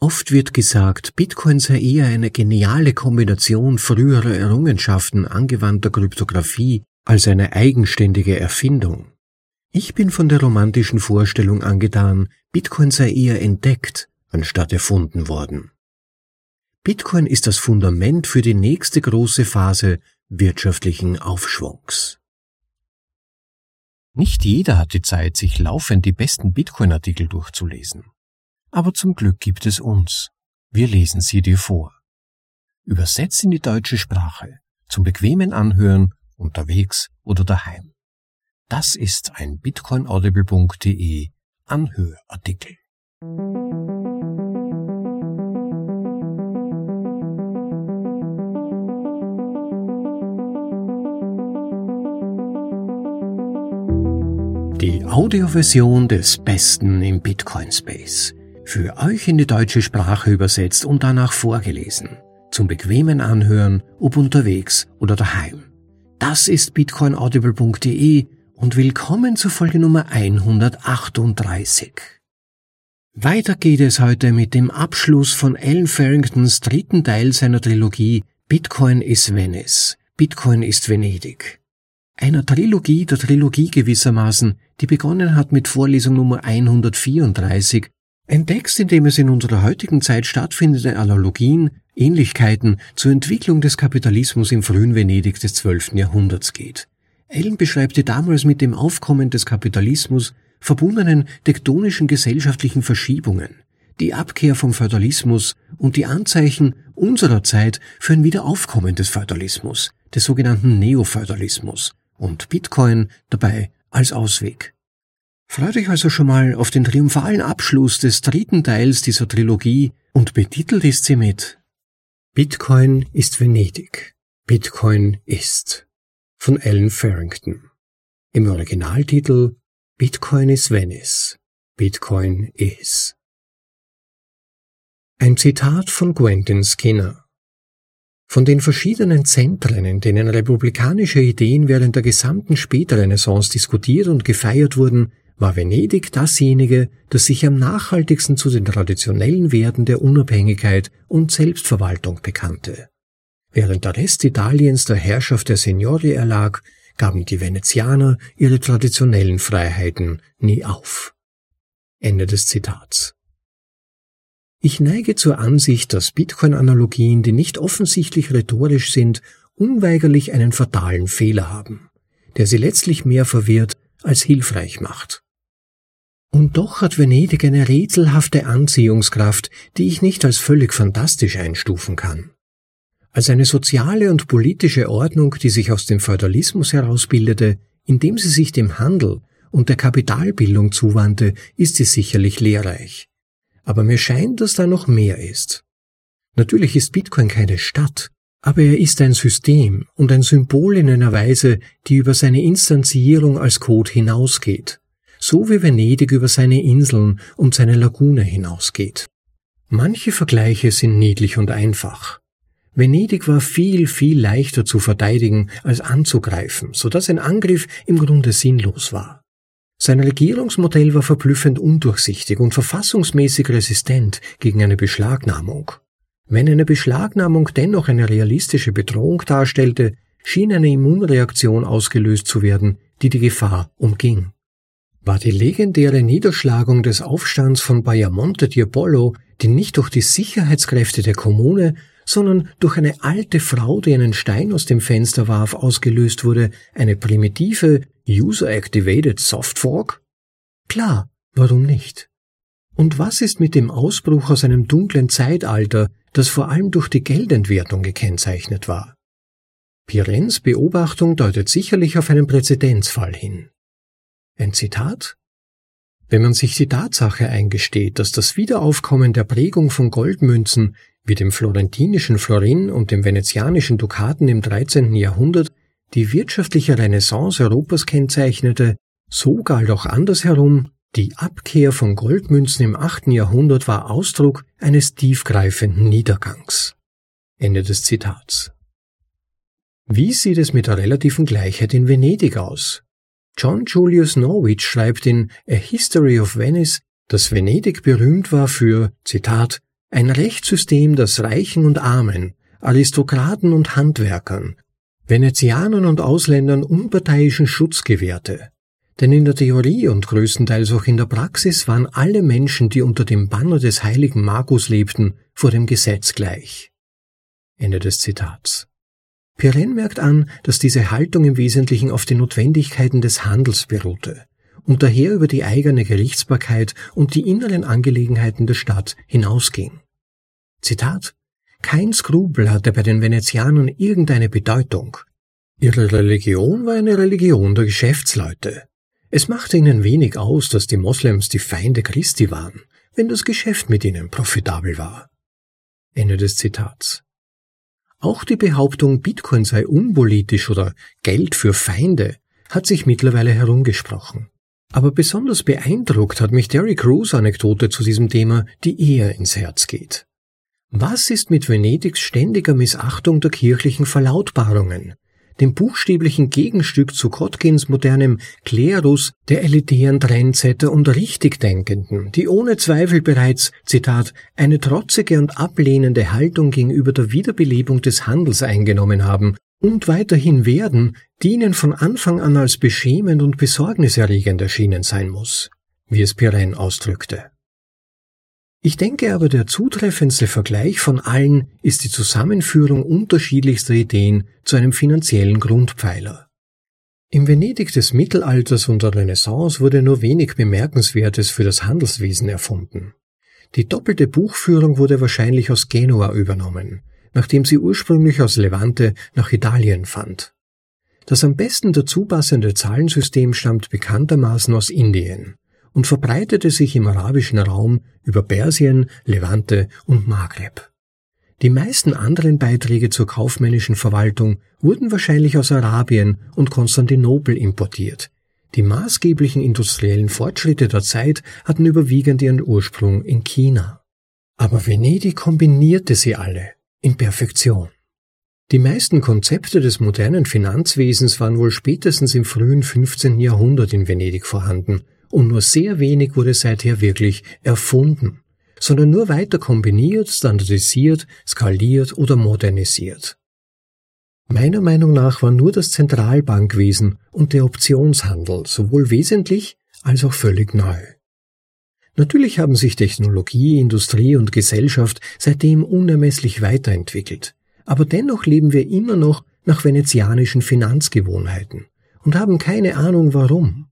Oft wird gesagt, Bitcoin sei eher eine geniale Kombination früherer Errungenschaften angewandter Kryptographie als eine eigenständige Erfindung. Ich bin von der romantischen Vorstellung angetan, Bitcoin sei eher entdeckt, anstatt erfunden worden. Bitcoin ist das Fundament für die nächste große Phase wirtschaftlichen Aufschwungs. Nicht jeder hat die Zeit, sich laufend die besten Bitcoin-Artikel durchzulesen. Aber zum Glück gibt es uns. Wir lesen sie dir vor. Übersetzt in die deutsche Sprache, zum bequemen Anhören, unterwegs oder daheim. Das ist ein bitcoinaudible.de Anhörartikel. Die Audioversion des Besten im Bitcoin Space für euch in die deutsche Sprache übersetzt und danach vorgelesen. Zum bequemen Anhören, ob unterwegs oder daheim. Das ist bitcoinaudible.de und willkommen zur Folge Nummer 138. Weiter geht es heute mit dem Abschluss von Alan Farringtons dritten Teil seiner Trilogie Bitcoin is Venice. Bitcoin ist Venedig. Einer Trilogie der Trilogie gewissermaßen, die begonnen hat mit Vorlesung Nummer 134 ein Text, in dem es in unserer heutigen Zeit stattfindende Analogien, Ähnlichkeiten zur Entwicklung des Kapitalismus im frühen Venedig des 12. Jahrhunderts geht. Ellen beschreibt die damals mit dem Aufkommen des Kapitalismus verbundenen tektonischen gesellschaftlichen Verschiebungen, die Abkehr vom Feudalismus und die Anzeichen unserer Zeit für ein Wiederaufkommen des Feudalismus, des sogenannten Neofeudalismus und Bitcoin dabei als Ausweg. Freut euch also schon mal auf den triumphalen Abschluss des dritten Teils dieser Trilogie und betitelt ist sie mit Bitcoin ist Venedig. Bitcoin ist von Alan Farrington. Im Originaltitel Bitcoin is Venice. Bitcoin is. Ein Zitat von Quentin Skinner. Von den verschiedenen Zentren, in denen republikanische Ideen während der gesamten Spätrenaissance diskutiert und gefeiert wurden, war Venedig dasjenige, das sich am nachhaltigsten zu den traditionellen Werten der Unabhängigkeit und Selbstverwaltung bekannte. Während der Rest Italiens der Herrschaft der Signori erlag, gaben die Venezianer ihre traditionellen Freiheiten nie auf. Ende des Zitats. Ich neige zur Ansicht, dass Bitcoin-Analogien, die nicht offensichtlich rhetorisch sind, unweigerlich einen fatalen Fehler haben, der sie letztlich mehr verwirrt als hilfreich macht. Und doch hat Venedig eine rätselhafte Anziehungskraft, die ich nicht als völlig fantastisch einstufen kann. Als eine soziale und politische Ordnung, die sich aus dem Feudalismus herausbildete, indem sie sich dem Handel und der Kapitalbildung zuwandte, ist sie sicherlich lehrreich. Aber mir scheint, dass da noch mehr ist. Natürlich ist Bitcoin keine Stadt, aber er ist ein System und ein Symbol in einer Weise, die über seine Instanzierung als Code hinausgeht so wie Venedig über seine Inseln und seine Lagune hinausgeht. Manche Vergleiche sind niedlich und einfach. Venedig war viel, viel leichter zu verteidigen als anzugreifen, so dass ein Angriff im Grunde sinnlos war. Sein Regierungsmodell war verblüffend undurchsichtig und verfassungsmäßig resistent gegen eine Beschlagnahmung. Wenn eine Beschlagnahmung dennoch eine realistische Bedrohung darstellte, schien eine Immunreaktion ausgelöst zu werden, die die Gefahr umging war die legendäre Niederschlagung des Aufstands von Bajamonte di Apollo, die nicht durch die Sicherheitskräfte der Kommune, sondern durch eine alte Frau, die einen Stein aus dem Fenster warf, ausgelöst wurde, eine primitive User-Activated Softfork? Klar, warum nicht? Und was ist mit dem Ausbruch aus einem dunklen Zeitalter, das vor allem durch die Geldentwertung gekennzeichnet war? Pirens Beobachtung deutet sicherlich auf einen Präzedenzfall hin. Ein Zitat? Wenn man sich die Tatsache eingesteht, dass das Wiederaufkommen der Prägung von Goldmünzen wie dem florentinischen Florin und dem venezianischen Dukaten im 13. Jahrhundert die wirtschaftliche Renaissance Europas kennzeichnete, so galt auch andersherum, die Abkehr von Goldmünzen im 8. Jahrhundert war Ausdruck eines tiefgreifenden Niedergangs. Ende des Zitats. Wie sieht es mit der relativen Gleichheit in Venedig aus? John Julius Norwich schreibt in A History of Venice, dass Venedig berühmt war für, Zitat, Ein Rechtssystem, das Reichen und Armen, Aristokraten und Handwerkern, Venezianern und Ausländern unparteiischen Schutz gewährte. Denn in der Theorie und größtenteils auch in der Praxis waren alle Menschen, die unter dem Banner des heiligen Markus lebten, vor dem Gesetz gleich. Ende des Zitats. Pirenne merkt an, dass diese Haltung im Wesentlichen auf den Notwendigkeiten des Handels beruhte und daher über die eigene Gerichtsbarkeit und die inneren Angelegenheiten der Stadt hinausging. Zitat Kein Skrupel hatte bei den Venezianern irgendeine Bedeutung. Ihre Religion war eine Religion der Geschäftsleute. Es machte ihnen wenig aus, dass die Moslems die Feinde Christi waren, wenn das Geschäft mit ihnen profitabel war. Ende des Zitats. Auch die Behauptung, Bitcoin sei unpolitisch oder Geld für Feinde, hat sich mittlerweile herumgesprochen. Aber besonders beeindruckt hat mich Derek Crews Anekdote zu diesem Thema, die eher ins Herz geht. Was ist mit Venedigs ständiger Missachtung der kirchlichen Verlautbarungen, dem buchstäblichen Gegenstück zu Kotkins modernem Klerus, der elitären Trendsetter und Richtigdenkenden, die ohne Zweifel bereits, Zitat, eine trotzige und ablehnende Haltung gegenüber der Wiederbelebung des Handels eingenommen haben und weiterhin werden, die ihnen von Anfang an als beschämend und besorgniserregend erschienen sein muss, wie es Pirenne ausdrückte. Ich denke aber, der zutreffendste Vergleich von allen ist die Zusammenführung unterschiedlichster Ideen zu einem finanziellen Grundpfeiler. Im Venedig des Mittelalters und der Renaissance wurde nur wenig Bemerkenswertes für das Handelswesen erfunden. Die doppelte Buchführung wurde wahrscheinlich aus Genua übernommen, nachdem sie ursprünglich aus Levante nach Italien fand. Das am besten dazu passende Zahlensystem stammt bekanntermaßen aus Indien und verbreitete sich im arabischen Raum über Persien, Levante und Maghreb. Die meisten anderen Beiträge zur kaufmännischen Verwaltung wurden wahrscheinlich aus Arabien und Konstantinopel importiert. Die maßgeblichen industriellen Fortschritte der Zeit hatten überwiegend ihren Ursprung in China. Aber Venedig kombinierte sie alle in Perfektion. Die meisten Konzepte des modernen Finanzwesens waren wohl spätestens im frühen 15. Jahrhundert in Venedig vorhanden, und nur sehr wenig wurde seither wirklich erfunden, sondern nur weiter kombiniert, standardisiert, skaliert oder modernisiert. Meiner Meinung nach war nur das Zentralbankwesen und der Optionshandel sowohl wesentlich als auch völlig neu. Natürlich haben sich Technologie, Industrie und Gesellschaft seitdem unermesslich weiterentwickelt, aber dennoch leben wir immer noch nach venezianischen Finanzgewohnheiten und haben keine Ahnung warum.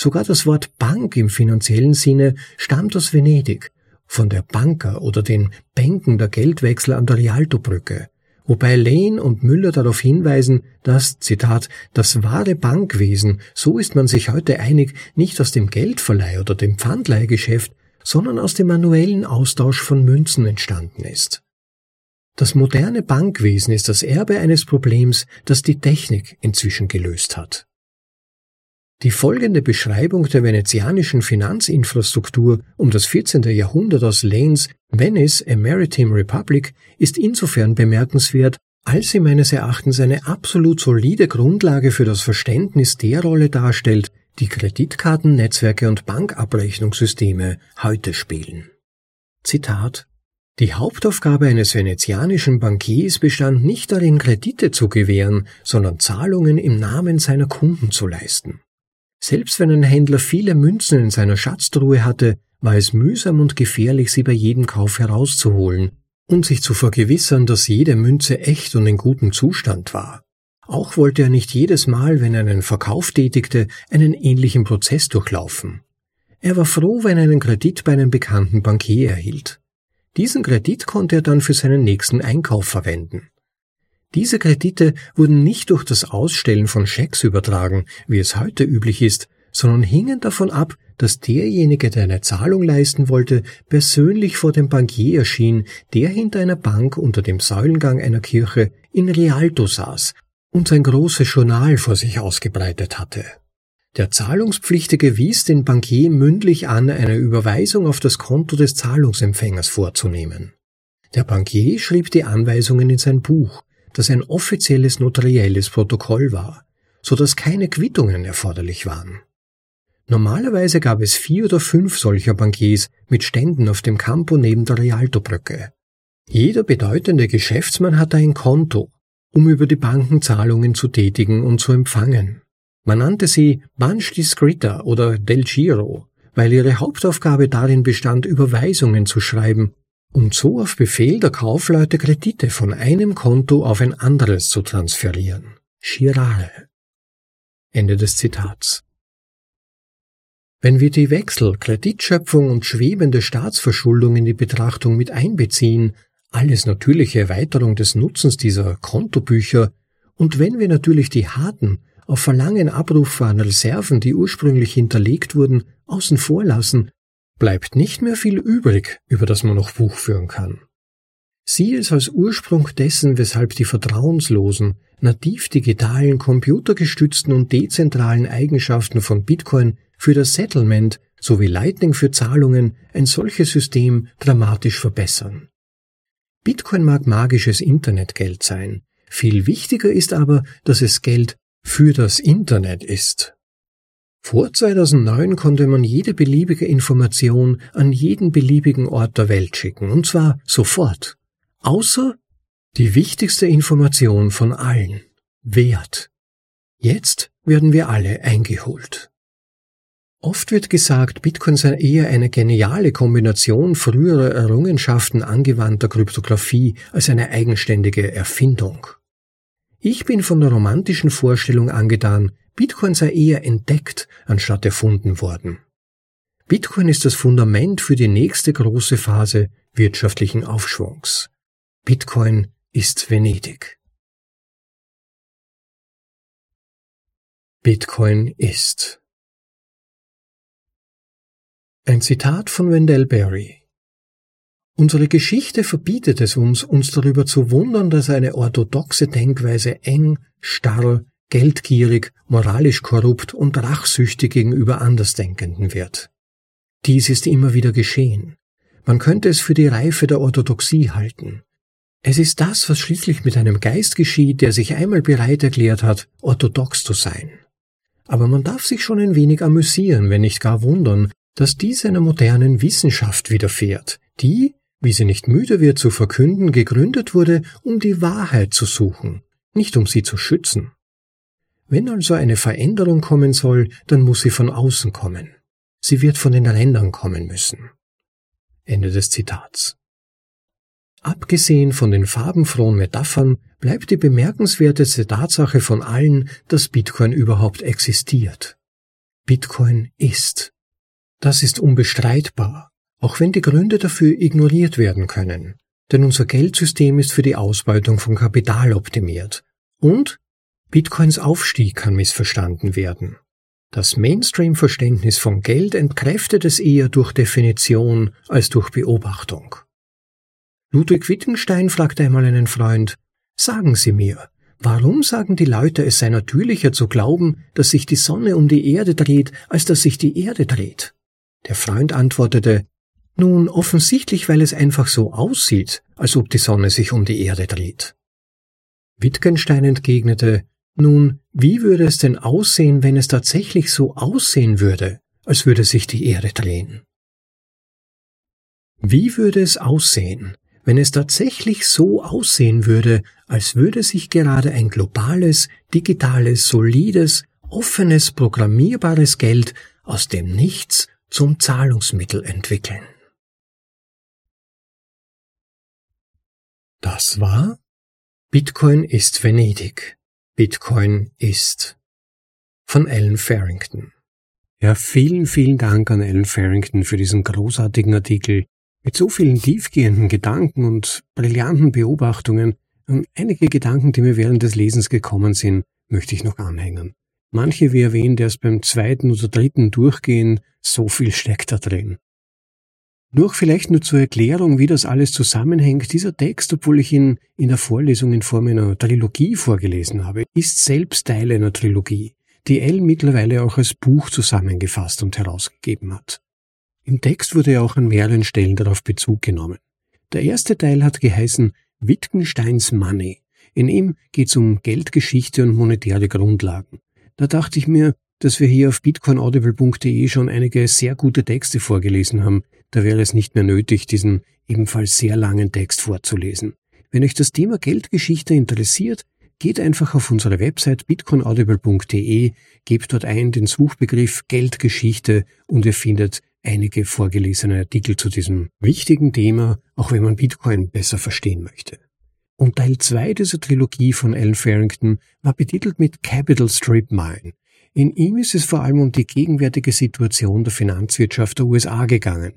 Sogar das Wort Bank im finanziellen Sinne stammt aus Venedig, von der Banker oder den Bänken der Geldwechsel an der Rialtobrücke, wobei Lane und Müller darauf hinweisen, dass, Zitat, das wahre Bankwesen, so ist man sich heute einig, nicht aus dem Geldverleih oder dem Pfandleihgeschäft, sondern aus dem manuellen Austausch von Münzen entstanden ist. Das moderne Bankwesen ist das Erbe eines Problems, das die Technik inzwischen gelöst hat. Die folgende Beschreibung der venezianischen Finanzinfrastruktur um das 14. Jahrhundert aus Lanes Venice, a Maritime Republic ist insofern bemerkenswert, als sie meines Erachtens eine absolut solide Grundlage für das Verständnis der Rolle darstellt, die Kreditkartennetzwerke und Bankabrechnungssysteme heute spielen. Zitat Die Hauptaufgabe eines venezianischen Bankiers bestand nicht darin, Kredite zu gewähren, sondern Zahlungen im Namen seiner Kunden zu leisten. Selbst wenn ein Händler viele Münzen in seiner Schatztruhe hatte, war es mühsam und gefährlich, sie bei jedem Kauf herauszuholen und sich zu vergewissern, dass jede Münze echt und in gutem Zustand war. Auch wollte er nicht jedes Mal, wenn er einen Verkauf tätigte, einen ähnlichen Prozess durchlaufen. Er war froh, wenn er einen Kredit bei einem bekannten Bankier erhielt. Diesen Kredit konnte er dann für seinen nächsten Einkauf verwenden. Diese Kredite wurden nicht durch das Ausstellen von Schecks übertragen, wie es heute üblich ist, sondern hingen davon ab, dass derjenige, der eine Zahlung leisten wollte, persönlich vor dem Bankier erschien, der hinter einer Bank unter dem Säulengang einer Kirche in Rialto saß und sein großes Journal vor sich ausgebreitet hatte. Der Zahlungspflichtige wies den Bankier mündlich an, eine Überweisung auf das Konto des Zahlungsempfängers vorzunehmen. Der Bankier schrieb die Anweisungen in sein Buch, das ein offizielles notarielles Protokoll war, so dass keine Quittungen erforderlich waren. Normalerweise gab es vier oder fünf solcher Bankiers mit Ständen auf dem Campo neben der Rialto-Brücke. Jeder bedeutende Geschäftsmann hatte ein Konto, um über die Banken Zahlungen zu tätigen und zu empfangen. Man nannte sie Banch di oder Del Giro, weil ihre Hauptaufgabe darin bestand, Überweisungen zu schreiben und so auf Befehl der Kaufleute Kredite von einem Konto auf ein anderes zu transferieren. Girare. Ende des Zitats. Wenn wir die Wechsel, Kreditschöpfung und schwebende Staatsverschuldung in die Betrachtung mit einbeziehen, alles natürliche Erweiterung des Nutzens dieser Kontobücher, und wenn wir natürlich die harten, auf Verlangen abrufbaren Reserven, die ursprünglich hinterlegt wurden, außen vor lassen, bleibt nicht mehr viel übrig, über das man noch Buch führen kann. Siehe es als Ursprung dessen, weshalb die vertrauenslosen, nativ digitalen, computergestützten und dezentralen Eigenschaften von Bitcoin für das Settlement sowie Lightning für Zahlungen ein solches System dramatisch verbessern. Bitcoin mag magisches Internetgeld sein, viel wichtiger ist aber, dass es Geld für das Internet ist. Vor 2009 konnte man jede beliebige Information an jeden beliebigen Ort der Welt schicken, und zwar sofort. Außer die wichtigste Information von allen. Wert. Jetzt werden wir alle eingeholt. Oft wird gesagt, Bitcoin sei eher eine geniale Kombination früherer Errungenschaften angewandter Kryptographie als eine eigenständige Erfindung. Ich bin von der romantischen Vorstellung angetan, Bitcoin sei eher entdeckt anstatt erfunden worden. Bitcoin ist das Fundament für die nächste große Phase wirtschaftlichen Aufschwungs. Bitcoin ist Venedig. Bitcoin ist. Ein Zitat von Wendell Berry. Unsere Geschichte verbietet es uns, uns darüber zu wundern, dass eine orthodoxe Denkweise eng, starr, geldgierig, moralisch korrupt und rachsüchtig gegenüber Andersdenkenden wird. Dies ist immer wieder geschehen. Man könnte es für die Reife der Orthodoxie halten. Es ist das, was schließlich mit einem Geist geschieht, der sich einmal bereit erklärt hat, orthodox zu sein. Aber man darf sich schon ein wenig amüsieren, wenn nicht gar wundern, dass dies einer modernen Wissenschaft widerfährt, die, wie sie nicht müde wird zu verkünden, gegründet wurde, um die Wahrheit zu suchen, nicht um sie zu schützen. Wenn also eine Veränderung kommen soll, dann muss sie von außen kommen. Sie wird von den Rändern kommen müssen. Ende des Zitats. Abgesehen von den farbenfrohen Metaphern bleibt die bemerkenswerteste Tatsache von allen, dass Bitcoin überhaupt existiert. Bitcoin ist. Das ist unbestreitbar, auch wenn die Gründe dafür ignoriert werden können. Denn unser Geldsystem ist für die Ausbeutung von Kapital optimiert. Und Bitcoins Aufstieg kann missverstanden werden. Das Mainstream-Verständnis von Geld entkräftet es eher durch Definition als durch Beobachtung. Ludwig Wittgenstein fragte einmal einen Freund, Sagen Sie mir, warum sagen die Leute, es sei natürlicher zu glauben, dass sich die Sonne um die Erde dreht, als dass sich die Erde dreht? Der Freund antwortete, nun offensichtlich, weil es einfach so aussieht, als ob die Sonne sich um die Erde dreht. Wittgenstein entgegnete, nun, wie würde es denn aussehen, wenn es tatsächlich so aussehen würde, als würde sich die Erde drehen? Wie würde es aussehen, wenn es tatsächlich so aussehen würde, als würde sich gerade ein globales, digitales, solides, offenes, programmierbares Geld aus dem Nichts zum Zahlungsmittel entwickeln? Das war Bitcoin ist Venedig. Bitcoin ist von Alan Farrington. Ja, vielen, vielen Dank an Alan Farrington für diesen großartigen Artikel mit so vielen tiefgehenden Gedanken und brillanten Beobachtungen. Und einige Gedanken, die mir während des Lesens gekommen sind, möchte ich noch anhängen. Manche, wie erwähnt, erst beim zweiten oder dritten Durchgehen, so viel steckt da drin. Nur vielleicht nur zur Erklärung, wie das alles zusammenhängt. Dieser Text, obwohl ich ihn in der Vorlesung in Form einer Trilogie vorgelesen habe, ist selbst Teil einer Trilogie, die L mittlerweile auch als Buch zusammengefasst und herausgegeben hat. Im Text wurde auch an mehreren Stellen darauf Bezug genommen. Der erste Teil hat geheißen Wittgensteins Money. In ihm geht es um Geldgeschichte und monetäre Grundlagen. Da dachte ich mir, dass wir hier auf bitcoinaudible.de schon einige sehr gute Texte vorgelesen haben. Da wäre es nicht mehr nötig, diesen ebenfalls sehr langen Text vorzulesen. Wenn euch das Thema Geldgeschichte interessiert, geht einfach auf unsere Website bitcoinaudible.de, gebt dort ein den Suchbegriff Geldgeschichte und ihr findet einige vorgelesene Artikel zu diesem wichtigen Thema, auch wenn man Bitcoin besser verstehen möchte. Und Teil 2 dieser Trilogie von Alan Farrington war betitelt mit Capital Strip Mine. In ihm ist es vor allem um die gegenwärtige Situation der Finanzwirtschaft der USA gegangen.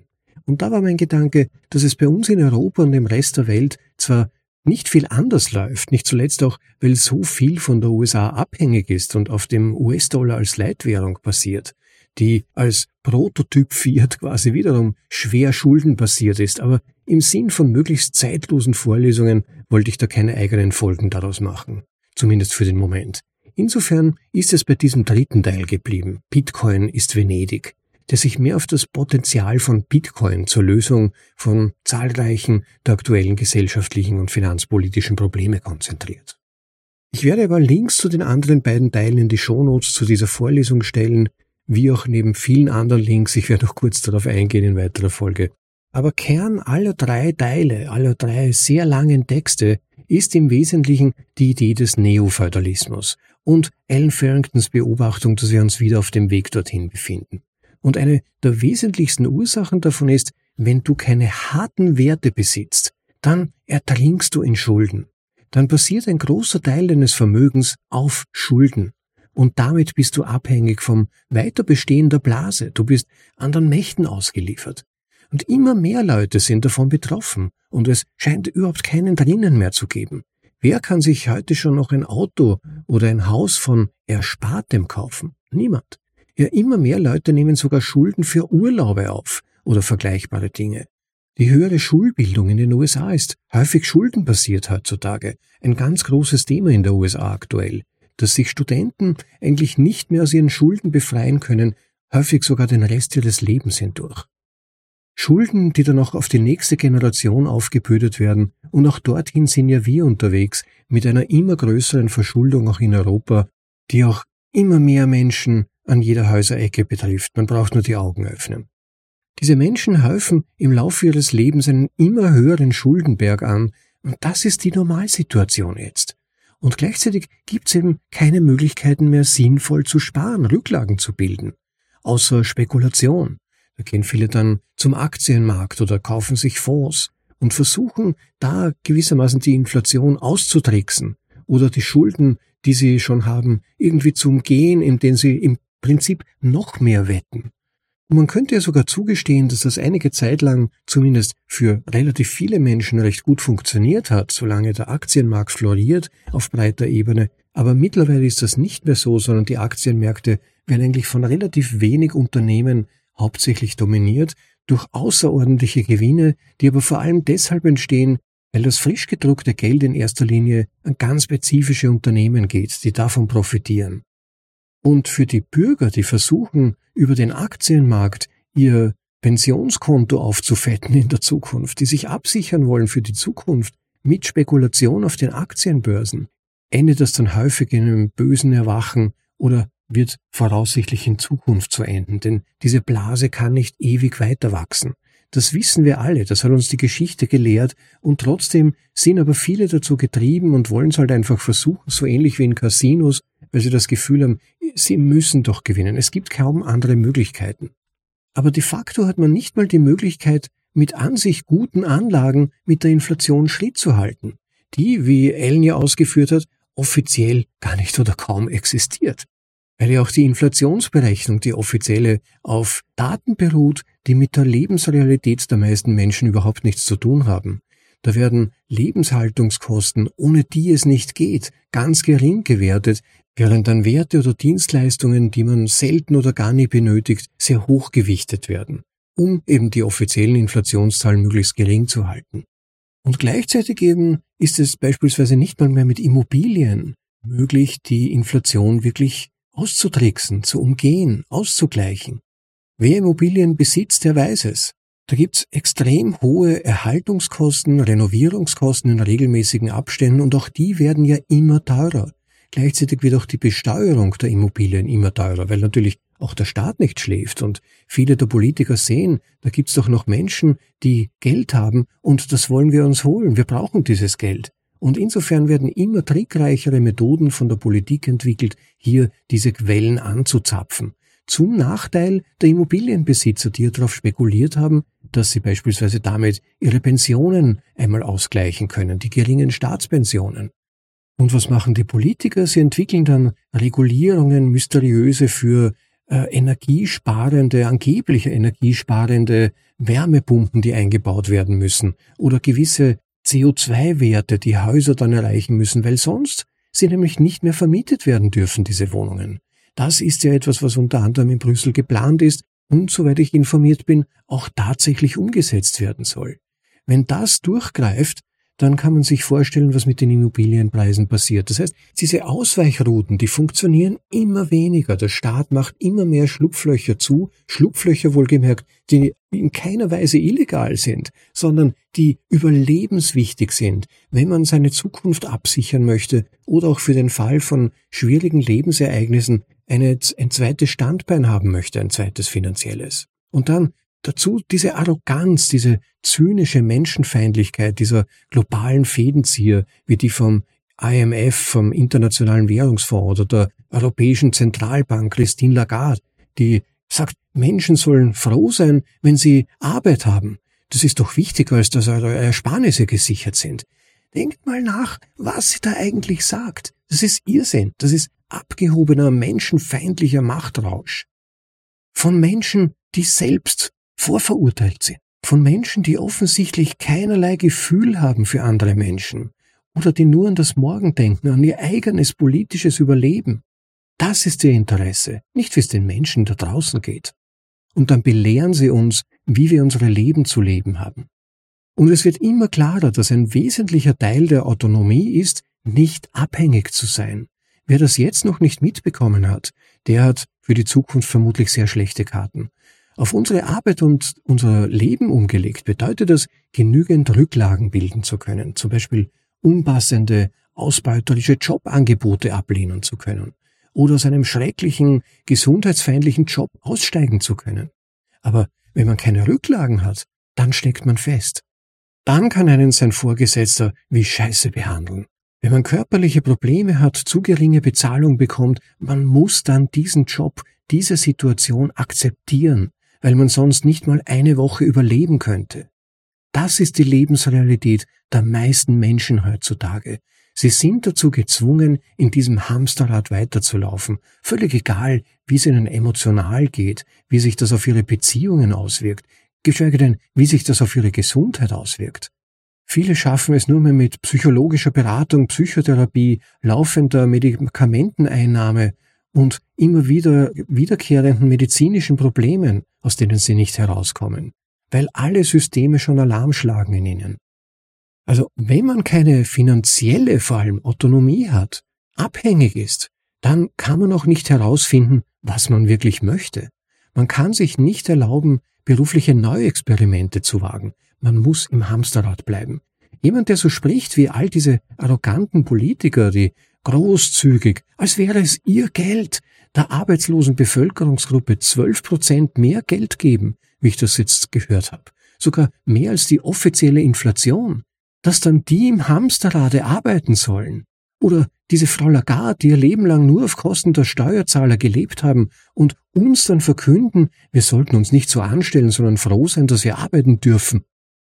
Und da war mein Gedanke, dass es bei uns in Europa und im Rest der Welt zwar nicht viel anders läuft, nicht zuletzt auch, weil so viel von der USA abhängig ist und auf dem US-Dollar als Leitwährung basiert, die als Prototyp Fiat quasi wiederum schwer schuldenbasiert ist, aber im Sinn von möglichst zeitlosen Vorlesungen wollte ich da keine eigenen Folgen daraus machen, zumindest für den Moment. Insofern ist es bei diesem dritten Teil geblieben. Bitcoin ist Venedig der sich mehr auf das Potenzial von Bitcoin zur Lösung von zahlreichen der aktuellen gesellschaftlichen und finanzpolitischen Probleme konzentriert. Ich werde aber Links zu den anderen beiden Teilen in die Shownotes zu dieser Vorlesung stellen, wie auch neben vielen anderen Links, ich werde auch kurz darauf eingehen in weiterer Folge. Aber Kern aller drei Teile, aller drei sehr langen Texte ist im Wesentlichen die Idee des Neofeudalismus und Alan Farringtons Beobachtung, dass wir uns wieder auf dem Weg dorthin befinden. Und eine der wesentlichsten Ursachen davon ist, wenn du keine harten Werte besitzt, dann ertrinkst du in Schulden. Dann basiert ein großer Teil deines Vermögens auf Schulden. Und damit bist du abhängig vom Weiterbestehen der Blase. Du bist anderen Mächten ausgeliefert. Und immer mehr Leute sind davon betroffen und es scheint überhaupt keinen drinnen mehr zu geben. Wer kann sich heute schon noch ein Auto oder ein Haus von Erspartem kaufen? Niemand. Ja, immer mehr Leute nehmen sogar Schulden für Urlaube auf oder vergleichbare Dinge. Die höhere Schulbildung in den USA ist häufig schuldenbasiert heutzutage. Ein ganz großes Thema in der USA aktuell, dass sich Studenten eigentlich nicht mehr aus ihren Schulden befreien können, häufig sogar den Rest ihres Lebens hindurch. Schulden, die dann auch auf die nächste Generation aufgebürdet werden, und auch dorthin sind ja wir unterwegs, mit einer immer größeren Verschuldung auch in Europa, die auch immer mehr Menschen an jeder Häuserecke betrifft. Man braucht nur die Augen öffnen. Diese Menschen häufen im Laufe ihres Lebens einen immer höheren Schuldenberg an, und das ist die Normalsituation jetzt. Und gleichzeitig gibt es eben keine Möglichkeiten mehr, sinnvoll zu sparen, Rücklagen zu bilden, außer Spekulation. Gehen viele dann zum Aktienmarkt oder kaufen sich Fonds und versuchen da gewissermaßen die Inflation auszutricksen oder die Schulden, die sie schon haben, irgendwie zu umgehen, indem sie im Prinzip noch mehr wetten. Und man könnte ja sogar zugestehen, dass das einige Zeit lang zumindest für relativ viele Menschen recht gut funktioniert hat, solange der Aktienmarkt floriert auf breiter Ebene. Aber mittlerweile ist das nicht mehr so, sondern die Aktienmärkte werden eigentlich von relativ wenig Unternehmen hauptsächlich dominiert durch außerordentliche Gewinne, die aber vor allem deshalb entstehen, weil das frisch gedruckte Geld in erster Linie an ganz spezifische Unternehmen geht, die davon profitieren. Und für die Bürger, die versuchen, über den Aktienmarkt ihr Pensionskonto aufzufetten in der Zukunft, die sich absichern wollen für die Zukunft mit Spekulation auf den Aktienbörsen, endet das dann häufig in einem bösen Erwachen oder wird voraussichtlich in Zukunft zu enden, denn diese Blase kann nicht ewig weiter wachsen. Das wissen wir alle, das hat uns die Geschichte gelehrt und trotzdem sind aber viele dazu getrieben und wollen es halt einfach versuchen, so ähnlich wie in Casinos, weil sie das Gefühl haben, sie müssen doch gewinnen. Es gibt kaum andere Möglichkeiten. Aber de facto hat man nicht mal die Möglichkeit, mit an sich guten Anlagen mit der Inflation Schritt zu halten, die, wie Ellen ja ausgeführt hat, offiziell gar nicht oder kaum existiert. Weil ja auch die Inflationsberechnung, die offizielle, auf Daten beruht, die mit der Lebensrealität der meisten Menschen überhaupt nichts zu tun haben. Da werden Lebenshaltungskosten, ohne die es nicht geht, ganz gering gewertet, während dann Werte oder Dienstleistungen, die man selten oder gar nie benötigt, sehr hoch gewichtet werden, um eben die offiziellen Inflationszahlen möglichst gering zu halten. Und gleichzeitig eben ist es beispielsweise nicht mal mehr mit Immobilien möglich, die Inflation wirklich auszutricksen, zu umgehen, auszugleichen. Wer Immobilien besitzt, der weiß es. Da gibt's extrem hohe Erhaltungskosten, Renovierungskosten in regelmäßigen Abständen und auch die werden ja immer teurer. gleichzeitig wird auch die Besteuerung der Immobilien immer teurer, weil natürlich auch der Staat nicht schläft und viele der Politiker sehen, da gibt's doch noch Menschen, die Geld haben und das wollen wir uns holen, wir brauchen dieses Geld. Und insofern werden immer trickreichere Methoden von der Politik entwickelt, hier diese Quellen anzuzapfen. Zum Nachteil der Immobilienbesitzer, die darauf spekuliert haben, dass sie beispielsweise damit ihre Pensionen einmal ausgleichen können, die geringen Staatspensionen. Und was machen die Politiker? Sie entwickeln dann Regulierungen, mysteriöse für äh, energiesparende, angeblich energiesparende Wärmepumpen, die eingebaut werden müssen oder gewisse CO2-Werte, die Häuser dann erreichen müssen, weil sonst sie nämlich nicht mehr vermietet werden dürfen, diese Wohnungen. Das ist ja etwas, was unter anderem in Brüssel geplant ist und, soweit ich informiert bin, auch tatsächlich umgesetzt werden soll. Wenn das durchgreift, dann kann man sich vorstellen, was mit den Immobilienpreisen passiert. Das heißt, diese Ausweichrouten, die funktionieren immer weniger. Der Staat macht immer mehr Schlupflöcher zu, Schlupflöcher wohlgemerkt, die in keiner Weise illegal sind, sondern die überlebenswichtig sind, wenn man seine Zukunft absichern möchte oder auch für den Fall von schwierigen Lebensereignissen eine, ein zweites Standbein haben möchte, ein zweites finanzielles. Und dann dazu diese Arroganz, diese zynische Menschenfeindlichkeit dieser globalen Fädenzieher, wie die vom IMF, vom Internationalen Währungsfonds oder der Europäischen Zentralbank Christine Lagarde, die sagt, Menschen sollen froh sein, wenn sie Arbeit haben. Das ist doch wichtiger, als dass eure Ersparnisse gesichert sind. Denkt mal nach, was sie da eigentlich sagt. Das ist Irrsinn. Das ist abgehobener, menschenfeindlicher Machtrausch. Von Menschen, die selbst vorverurteilt sind. Von Menschen, die offensichtlich keinerlei Gefühl haben für andere Menschen oder die nur an das Morgen denken, an ihr eigenes politisches Überleben. Das ist ihr Interesse, nicht wie es den Menschen da draußen geht. Und dann belehren sie uns, wie wir unsere Leben zu leben haben. Und es wird immer klarer, dass ein wesentlicher Teil der Autonomie ist, nicht abhängig zu sein. Wer das jetzt noch nicht mitbekommen hat, der hat für die Zukunft vermutlich sehr schlechte Karten. Auf unsere Arbeit und unser Leben umgelegt bedeutet das, genügend Rücklagen bilden zu können, zum Beispiel unpassende, ausbeuterische Jobangebote ablehnen zu können oder aus einem schrecklichen, gesundheitsfeindlichen Job aussteigen zu können. Aber wenn man keine Rücklagen hat, dann steckt man fest. Dann kann einen sein Vorgesetzter wie Scheiße behandeln. Wenn man körperliche Probleme hat, zu geringe Bezahlung bekommt, man muss dann diesen Job, diese Situation akzeptieren, weil man sonst nicht mal eine Woche überleben könnte. Das ist die Lebensrealität der meisten Menschen heutzutage. Sie sind dazu gezwungen, in diesem Hamsterrad weiterzulaufen, völlig egal, wie es ihnen emotional geht, wie sich das auf ihre Beziehungen auswirkt, geschweige denn, wie sich das auf ihre Gesundheit auswirkt. Viele schaffen es nur mehr mit psychologischer Beratung, Psychotherapie, laufender Medikamenteneinnahme und immer wieder wiederkehrenden medizinischen Problemen, aus denen sie nicht herauskommen, weil alle Systeme schon Alarm schlagen in ihnen. Also wenn man keine finanzielle, vor allem Autonomie hat, abhängig ist, dann kann man auch nicht herausfinden, was man wirklich möchte. Man kann sich nicht erlauben, berufliche Neuexperimente zu wagen. Man muss im Hamsterrad bleiben. Jemand, der so spricht wie all diese arroganten Politiker, die großzügig, als wäre es ihr Geld, der arbeitslosen Bevölkerungsgruppe zwölf Prozent mehr Geld geben, wie ich das jetzt gehört habe. Sogar mehr als die offizielle Inflation. Dass dann die im Hamsterrade arbeiten sollen. Oder diese Frau Lagarde, die ihr Leben lang nur auf Kosten der Steuerzahler gelebt haben und uns dann verkünden, wir sollten uns nicht so anstellen, sondern froh sein, dass wir arbeiten dürfen.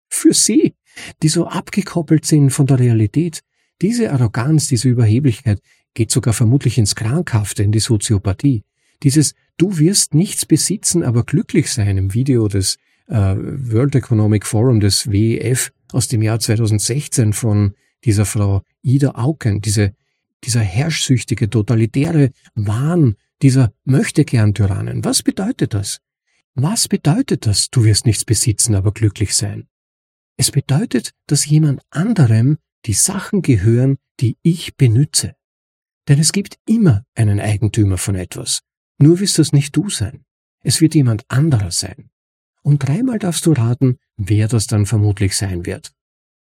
Für sie, die so abgekoppelt sind von der Realität, diese Arroganz, diese Überheblichkeit geht sogar vermutlich ins Krankhafte, in die Soziopathie. Dieses Du wirst nichts besitzen, aber glücklich sein im Video des äh, World Economic Forum des WEF aus dem Jahr 2016 von dieser Frau Ida Auken, diese, dieser herrschsüchtige, totalitäre Wahn dieser Möchtegern-Tyrannen. Was bedeutet das? Was bedeutet das, du wirst nichts besitzen, aber glücklich sein? Es bedeutet, dass jemand anderem die Sachen gehören, die ich benütze. Denn es gibt immer einen Eigentümer von etwas. Nur wirst das nicht du sein. Es wird jemand anderer sein. Und dreimal darfst du raten, wer das dann vermutlich sein wird.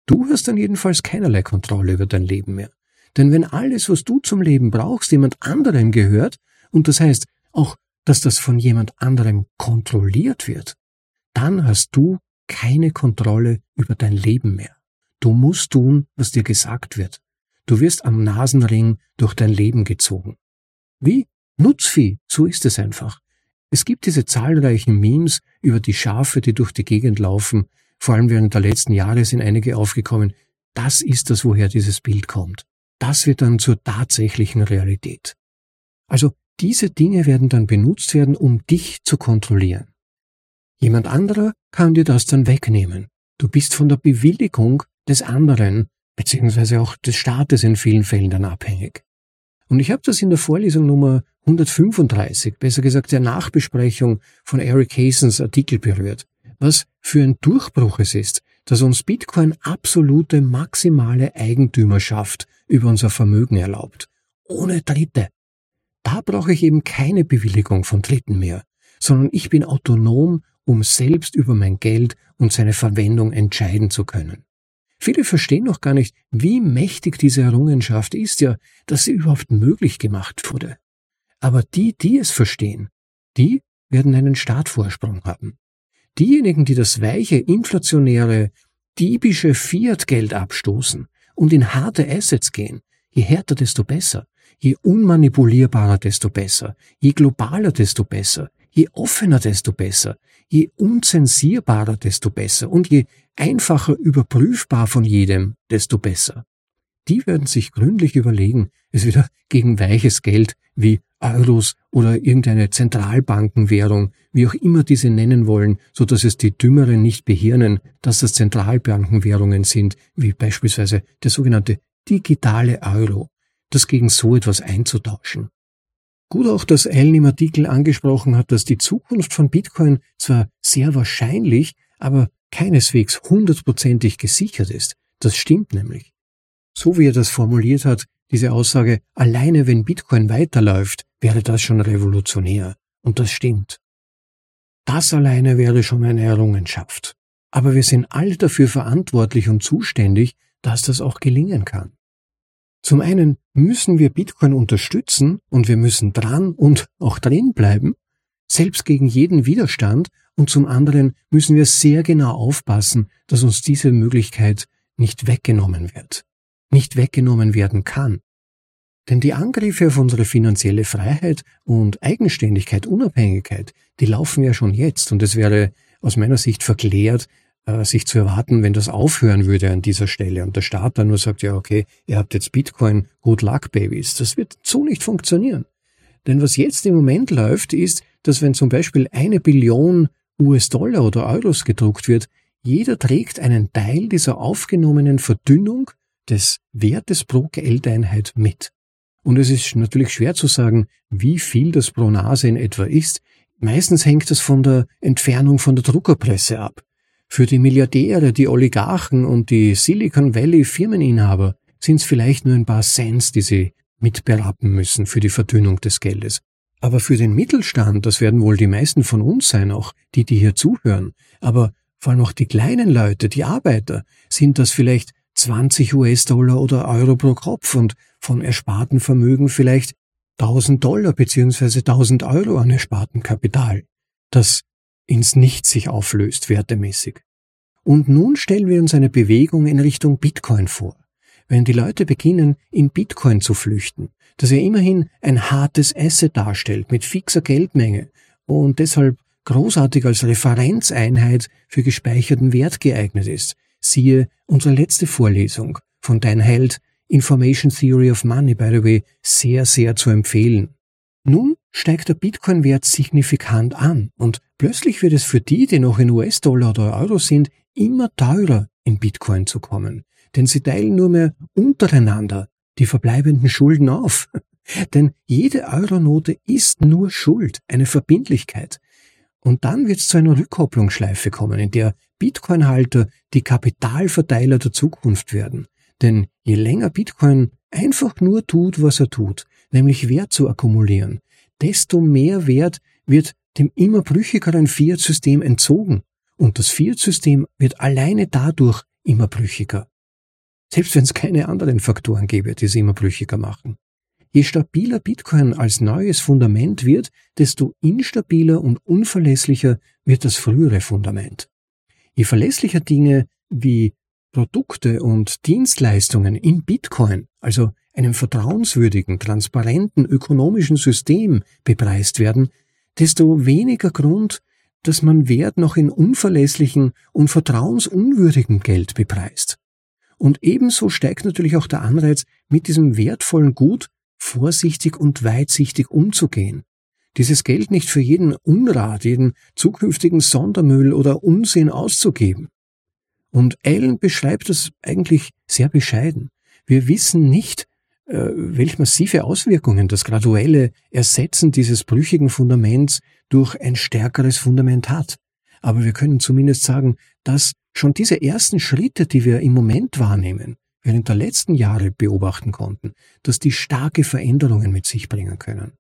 Du hast dann jedenfalls keinerlei Kontrolle über dein Leben mehr. Denn wenn alles, was du zum Leben brauchst, jemand anderem gehört, und das heißt auch, dass das von jemand anderem kontrolliert wird, dann hast du keine Kontrolle über dein Leben mehr. Du musst tun, was dir gesagt wird. Du wirst am Nasenring durch dein Leben gezogen. Wie? Nutzvieh, so ist es einfach. Es gibt diese zahlreichen Memes über die Schafe, die durch die Gegend laufen. Vor allem während der letzten Jahre sind einige aufgekommen. Das ist das, woher dieses Bild kommt. Das wird dann zur tatsächlichen Realität. Also diese Dinge werden dann benutzt werden, um dich zu kontrollieren. Jemand anderer kann dir das dann wegnehmen. Du bist von der Bewilligung des anderen beziehungsweise auch des Staates in vielen Fällen dann abhängig. Und ich habe das in der Vorlesung Nummer 135, besser gesagt der Nachbesprechung von Eric Hassens Artikel berührt, was für ein Durchbruch es ist, dass uns Bitcoin absolute maximale Eigentümerschaft über unser Vermögen erlaubt, ohne Dritte. Da brauche ich eben keine Bewilligung von Dritten mehr, sondern ich bin autonom, um selbst über mein Geld und seine Verwendung entscheiden zu können. Viele verstehen noch gar nicht, wie mächtig diese Errungenschaft ist, ja, dass sie überhaupt möglich gemacht wurde. Aber die, die es verstehen, die werden einen Startvorsprung haben. Diejenigen, die das weiche, inflationäre, diebische Fiat-Geld abstoßen und in harte Assets gehen, je härter, desto besser, je unmanipulierbarer, desto besser, je globaler, desto besser, je offener, desto besser, je unzensierbarer, desto besser und je einfacher überprüfbar von jedem, desto besser. Die werden sich gründlich überlegen, es wieder gegen weiches Geld wie Euros oder irgendeine Zentralbankenwährung, wie auch immer diese nennen wollen, so dass es die Dümmeren nicht behirnen, dass das Zentralbankenwährungen sind, wie beispielsweise der sogenannte digitale Euro, das gegen so etwas einzutauschen. Gut auch, dass Allen im Artikel angesprochen hat, dass die Zukunft von Bitcoin zwar sehr wahrscheinlich, aber keineswegs hundertprozentig gesichert ist. Das stimmt nämlich. So wie er das formuliert hat, diese Aussage, alleine wenn Bitcoin weiterläuft, wäre das schon revolutionär. Und das stimmt. Das alleine wäre schon eine Errungenschaft. Aber wir sind alle dafür verantwortlich und zuständig, dass das auch gelingen kann. Zum einen müssen wir Bitcoin unterstützen und wir müssen dran und auch drin bleiben, selbst gegen jeden Widerstand, und zum anderen müssen wir sehr genau aufpassen, dass uns diese Möglichkeit nicht weggenommen wird, nicht weggenommen werden kann. Denn die Angriffe auf unsere finanzielle Freiheit und Eigenständigkeit, Unabhängigkeit, die laufen ja schon jetzt und es wäre aus meiner Sicht verklärt, äh, sich zu erwarten, wenn das aufhören würde an dieser Stelle und der Staat dann nur sagt, ja okay, ihr habt jetzt Bitcoin, good luck babies. Das wird so nicht funktionieren. Denn was jetzt im Moment läuft, ist, dass wenn zum Beispiel eine Billion US-Dollar oder Euros gedruckt wird, jeder trägt einen Teil dieser aufgenommenen Verdünnung des Wertes pro Geldeinheit mit. Und es ist natürlich schwer zu sagen, wie viel das pro Nase in etwa ist. Meistens hängt es von der Entfernung von der Druckerpresse ab. Für die Milliardäre, die Oligarchen und die Silicon Valley Firmeninhaber sind es vielleicht nur ein paar Cents, die sie mitberappen müssen für die Verdünnung des Geldes. Aber für den Mittelstand, das werden wohl die meisten von uns sein, auch die, die hier zuhören, aber vor allem auch die kleinen Leute, die Arbeiter, sind das vielleicht 20 US-Dollar oder Euro pro Kopf und von ersparten Vermögen vielleicht 1000 Dollar beziehungsweise 1000 Euro an erspartem Kapital, das ins Nichts sich auflöst, wertemäßig. Und nun stellen wir uns eine Bewegung in Richtung Bitcoin vor. Wenn die Leute beginnen, in Bitcoin zu flüchten, das ja immerhin ein hartes Asset darstellt mit fixer Geldmenge und deshalb großartig als Referenzeinheit für gespeicherten Wert geeignet ist. Siehe unsere letzte Vorlesung von Dein Held Information Theory of Money, by the way, sehr, sehr zu empfehlen. Nun steigt der Bitcoin-Wert signifikant an und plötzlich wird es für die, die noch in US-Dollar oder Euro sind, immer teurer, in Bitcoin zu kommen. Denn sie teilen nur mehr untereinander die verbleibenden Schulden auf. Denn jede Euronote ist nur Schuld, eine Verbindlichkeit. Und dann wird es zu einer Rückkopplungsschleife kommen, in der Bitcoin-Halter die Kapitalverteiler der Zukunft werden. Denn je länger Bitcoin einfach nur tut, was er tut, nämlich Wert zu akkumulieren, desto mehr Wert wird dem immer brüchigeren Fiat-System entzogen. Und das Fiat-System wird alleine dadurch immer brüchiger. selbst wenn es keine anderen Faktoren gäbe, die sie immer brüchiger machen. Je stabiler Bitcoin als neues Fundament wird, desto instabiler und unverlässlicher wird das frühere Fundament. Je verlässlicher Dinge wie Produkte und Dienstleistungen in Bitcoin, also einem vertrauenswürdigen, transparenten ökonomischen System bepreist werden, desto weniger Grund, dass man Wert noch in unverlässlichen und vertrauensunwürdigen Geld bepreist. Und ebenso steigt natürlich auch der Anreiz, mit diesem wertvollen Gut vorsichtig und weitsichtig umzugehen. Dieses Geld nicht für jeden Unrat, jeden zukünftigen Sondermüll oder Unsinn auszugeben. Und Allen beschreibt es eigentlich sehr bescheiden. Wir wissen nicht, äh, welche massive Auswirkungen das graduelle Ersetzen dieses brüchigen Fundaments durch ein stärkeres Fundament hat. Aber wir können zumindest sagen, dass schon diese ersten Schritte, die wir im Moment wahrnehmen, während der letzten Jahre beobachten konnten, dass die starke Veränderungen mit sich bringen können.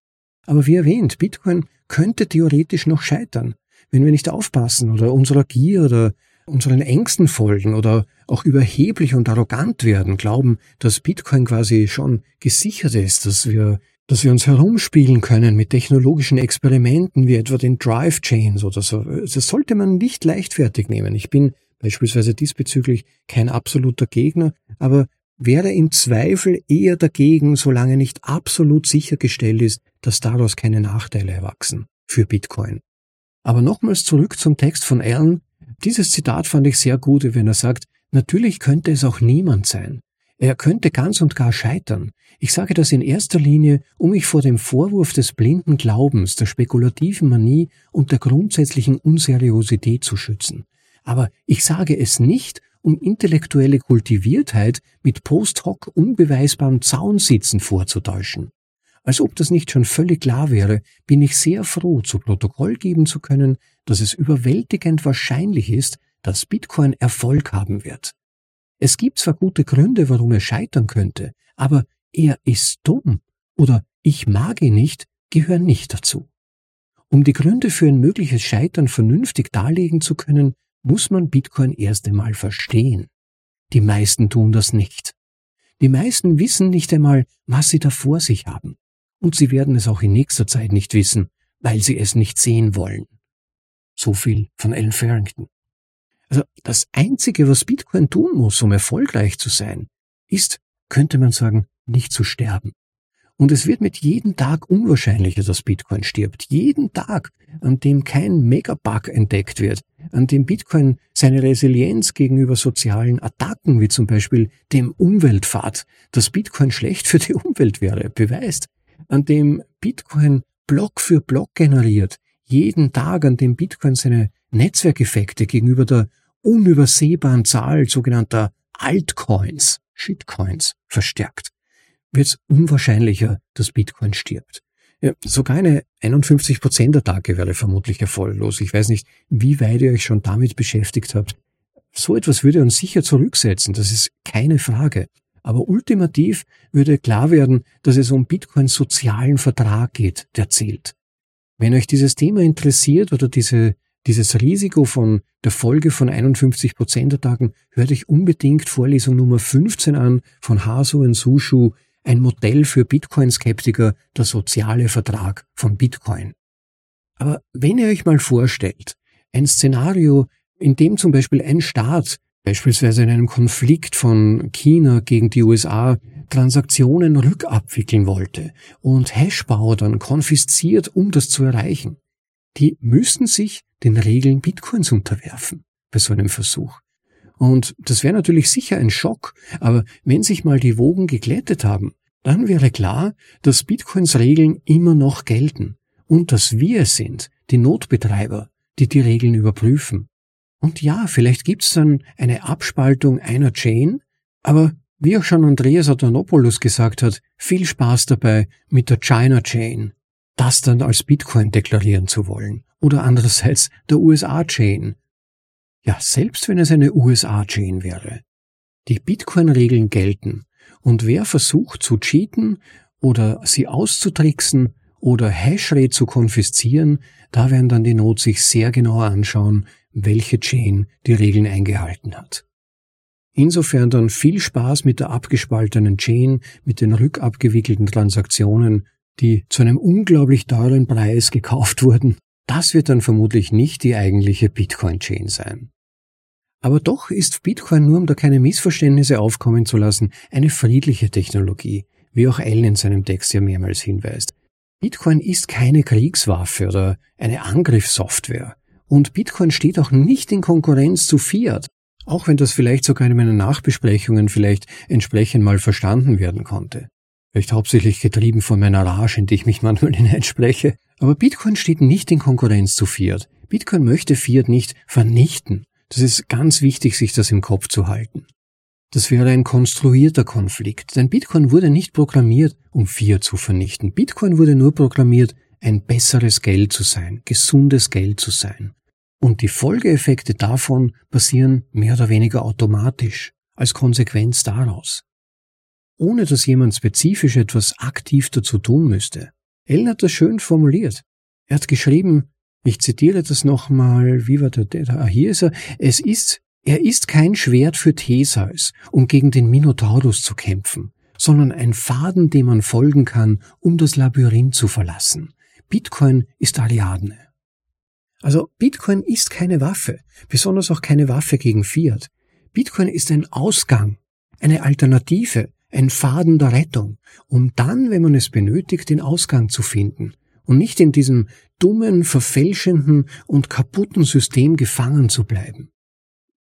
Aber wie erwähnt, Bitcoin könnte theoretisch noch scheitern, wenn wir nicht aufpassen oder unserer Gier oder unseren Ängsten folgen oder auch überheblich und arrogant werden, glauben, dass Bitcoin quasi schon gesichert ist, dass wir, dass wir uns herumspielen können mit technologischen Experimenten wie etwa den Drive Chains oder so. Das sollte man nicht leichtfertig nehmen. Ich bin beispielsweise diesbezüglich kein absoluter Gegner, aber wäre im Zweifel eher dagegen, solange nicht absolut sichergestellt ist, dass daraus keine Nachteile erwachsen für Bitcoin. Aber nochmals zurück zum Text von Allen, dieses Zitat fand ich sehr gut, wenn er sagt, natürlich könnte es auch niemand sein. Er könnte ganz und gar scheitern. Ich sage das in erster Linie, um mich vor dem Vorwurf des blinden Glaubens, der spekulativen Manie und der grundsätzlichen Unseriosität zu schützen. Aber ich sage es nicht, um intellektuelle Kultiviertheit mit post hoc unbeweisbarem Zaunsitzen vorzutäuschen. Als ob das nicht schon völlig klar wäre, bin ich sehr froh, zu Protokoll geben zu können, dass es überwältigend wahrscheinlich ist, dass Bitcoin Erfolg haben wird. Es gibt zwar gute Gründe, warum er scheitern könnte, aber er ist dumm oder ich mag ihn nicht gehören nicht dazu. Um die Gründe für ein mögliches Scheitern vernünftig darlegen zu können, muss man Bitcoin erst einmal verstehen. Die meisten tun das nicht. Die meisten wissen nicht einmal, was sie da vor sich haben und sie werden es auch in nächster Zeit nicht wissen, weil sie es nicht sehen wollen. So viel von Alan Farrington. Also das Einzige, was Bitcoin tun muss, um erfolgreich zu sein, ist, könnte man sagen, nicht zu sterben. Und es wird mit jedem Tag unwahrscheinlicher, dass Bitcoin stirbt. Jeden Tag, an dem kein Megabug entdeckt wird, an dem Bitcoin seine Resilienz gegenüber sozialen Attacken, wie zum Beispiel dem Umweltpfad, dass Bitcoin schlecht für die Umwelt wäre, beweist, an dem Bitcoin Block für Block generiert, jeden Tag, an dem Bitcoin seine Netzwerkeffekte gegenüber der unübersehbaren Zahl sogenannter Altcoins, Shitcoins verstärkt, wird es unwahrscheinlicher, dass Bitcoin stirbt. Ja, sogar eine 51%-Attacke wäre vermutlich erfolglos. Ich weiß nicht, wie weit ihr euch schon damit beschäftigt habt. So etwas würde uns sicher zurücksetzen, das ist keine Frage. Aber ultimativ würde klar werden, dass es um Bitcoins sozialen Vertrag geht, der zählt. Wenn euch dieses Thema interessiert oder diese, dieses Risiko von der Folge von 51 Prozent hört euch unbedingt Vorlesung Nummer 15 an von Hasu und Sushu, ein Modell für Bitcoin-Skeptiker, der soziale Vertrag von Bitcoin. Aber wenn ihr euch mal vorstellt, ein Szenario, in dem zum Beispiel ein Staat beispielsweise in einem Konflikt von China gegen die USA Transaktionen rückabwickeln wollte und Hashbauer dann konfisziert, um das zu erreichen. Die müssen sich den Regeln Bitcoins unterwerfen bei so einem Versuch. Und das wäre natürlich sicher ein Schock, aber wenn sich mal die Wogen geglättet haben, dann wäre klar, dass Bitcoins Regeln immer noch gelten und dass wir es sind, die Notbetreiber, die die Regeln überprüfen. Und ja, vielleicht gibt's dann eine Abspaltung einer Chain, aber wie auch schon Andreas Adanopoulos gesagt hat, viel Spaß dabei mit der China Chain, das dann als Bitcoin deklarieren zu wollen. Oder andererseits der USA Chain. Ja, selbst wenn es eine USA Chain wäre. Die Bitcoin-Regeln gelten. Und wer versucht zu cheaten oder sie auszutricksen oder Hashrate zu konfiszieren, da werden dann die Not sich sehr genau anschauen, welche Chain die Regeln eingehalten hat. Insofern dann viel Spaß mit der abgespaltenen Chain, mit den rückabgewickelten Transaktionen, die zu einem unglaublich teuren Preis gekauft wurden. Das wird dann vermutlich nicht die eigentliche Bitcoin-Chain sein. Aber doch ist Bitcoin, nur um da keine Missverständnisse aufkommen zu lassen, eine friedliche Technologie, wie auch Allen in seinem Text ja mehrmals hinweist. Bitcoin ist keine Kriegswaffe oder eine Angriffssoftware. Und Bitcoin steht auch nicht in Konkurrenz zu Fiat, auch wenn das vielleicht sogar in meinen Nachbesprechungen vielleicht entsprechend mal verstanden werden konnte. Vielleicht hauptsächlich getrieben von meiner Rage, in die ich mich manchmal hineinspreche. Aber Bitcoin steht nicht in Konkurrenz zu Fiat. Bitcoin möchte Fiat nicht vernichten. Das ist ganz wichtig, sich das im Kopf zu halten. Das wäre ein konstruierter Konflikt, denn Bitcoin wurde nicht programmiert, um Fiat zu vernichten. Bitcoin wurde nur programmiert, ein besseres Geld zu sein, gesundes Geld zu sein. Und die Folgeeffekte davon passieren mehr oder weniger automatisch, als Konsequenz daraus. Ohne dass jemand spezifisch etwas aktiv dazu tun müsste. Ellen hat das schön formuliert. Er hat geschrieben, ich zitiere das nochmal, wie war der, der, ah, hier ist er, es ist, er ist kein Schwert für Theseus, um gegen den Minotaurus zu kämpfen, sondern ein Faden, dem man folgen kann, um das Labyrinth zu verlassen. Bitcoin ist Ariadne. Also Bitcoin ist keine Waffe, besonders auch keine Waffe gegen Fiat. Bitcoin ist ein Ausgang, eine Alternative, ein Faden der Rettung, um dann, wenn man es benötigt, den Ausgang zu finden und nicht in diesem dummen, verfälschenden und kaputten System gefangen zu bleiben.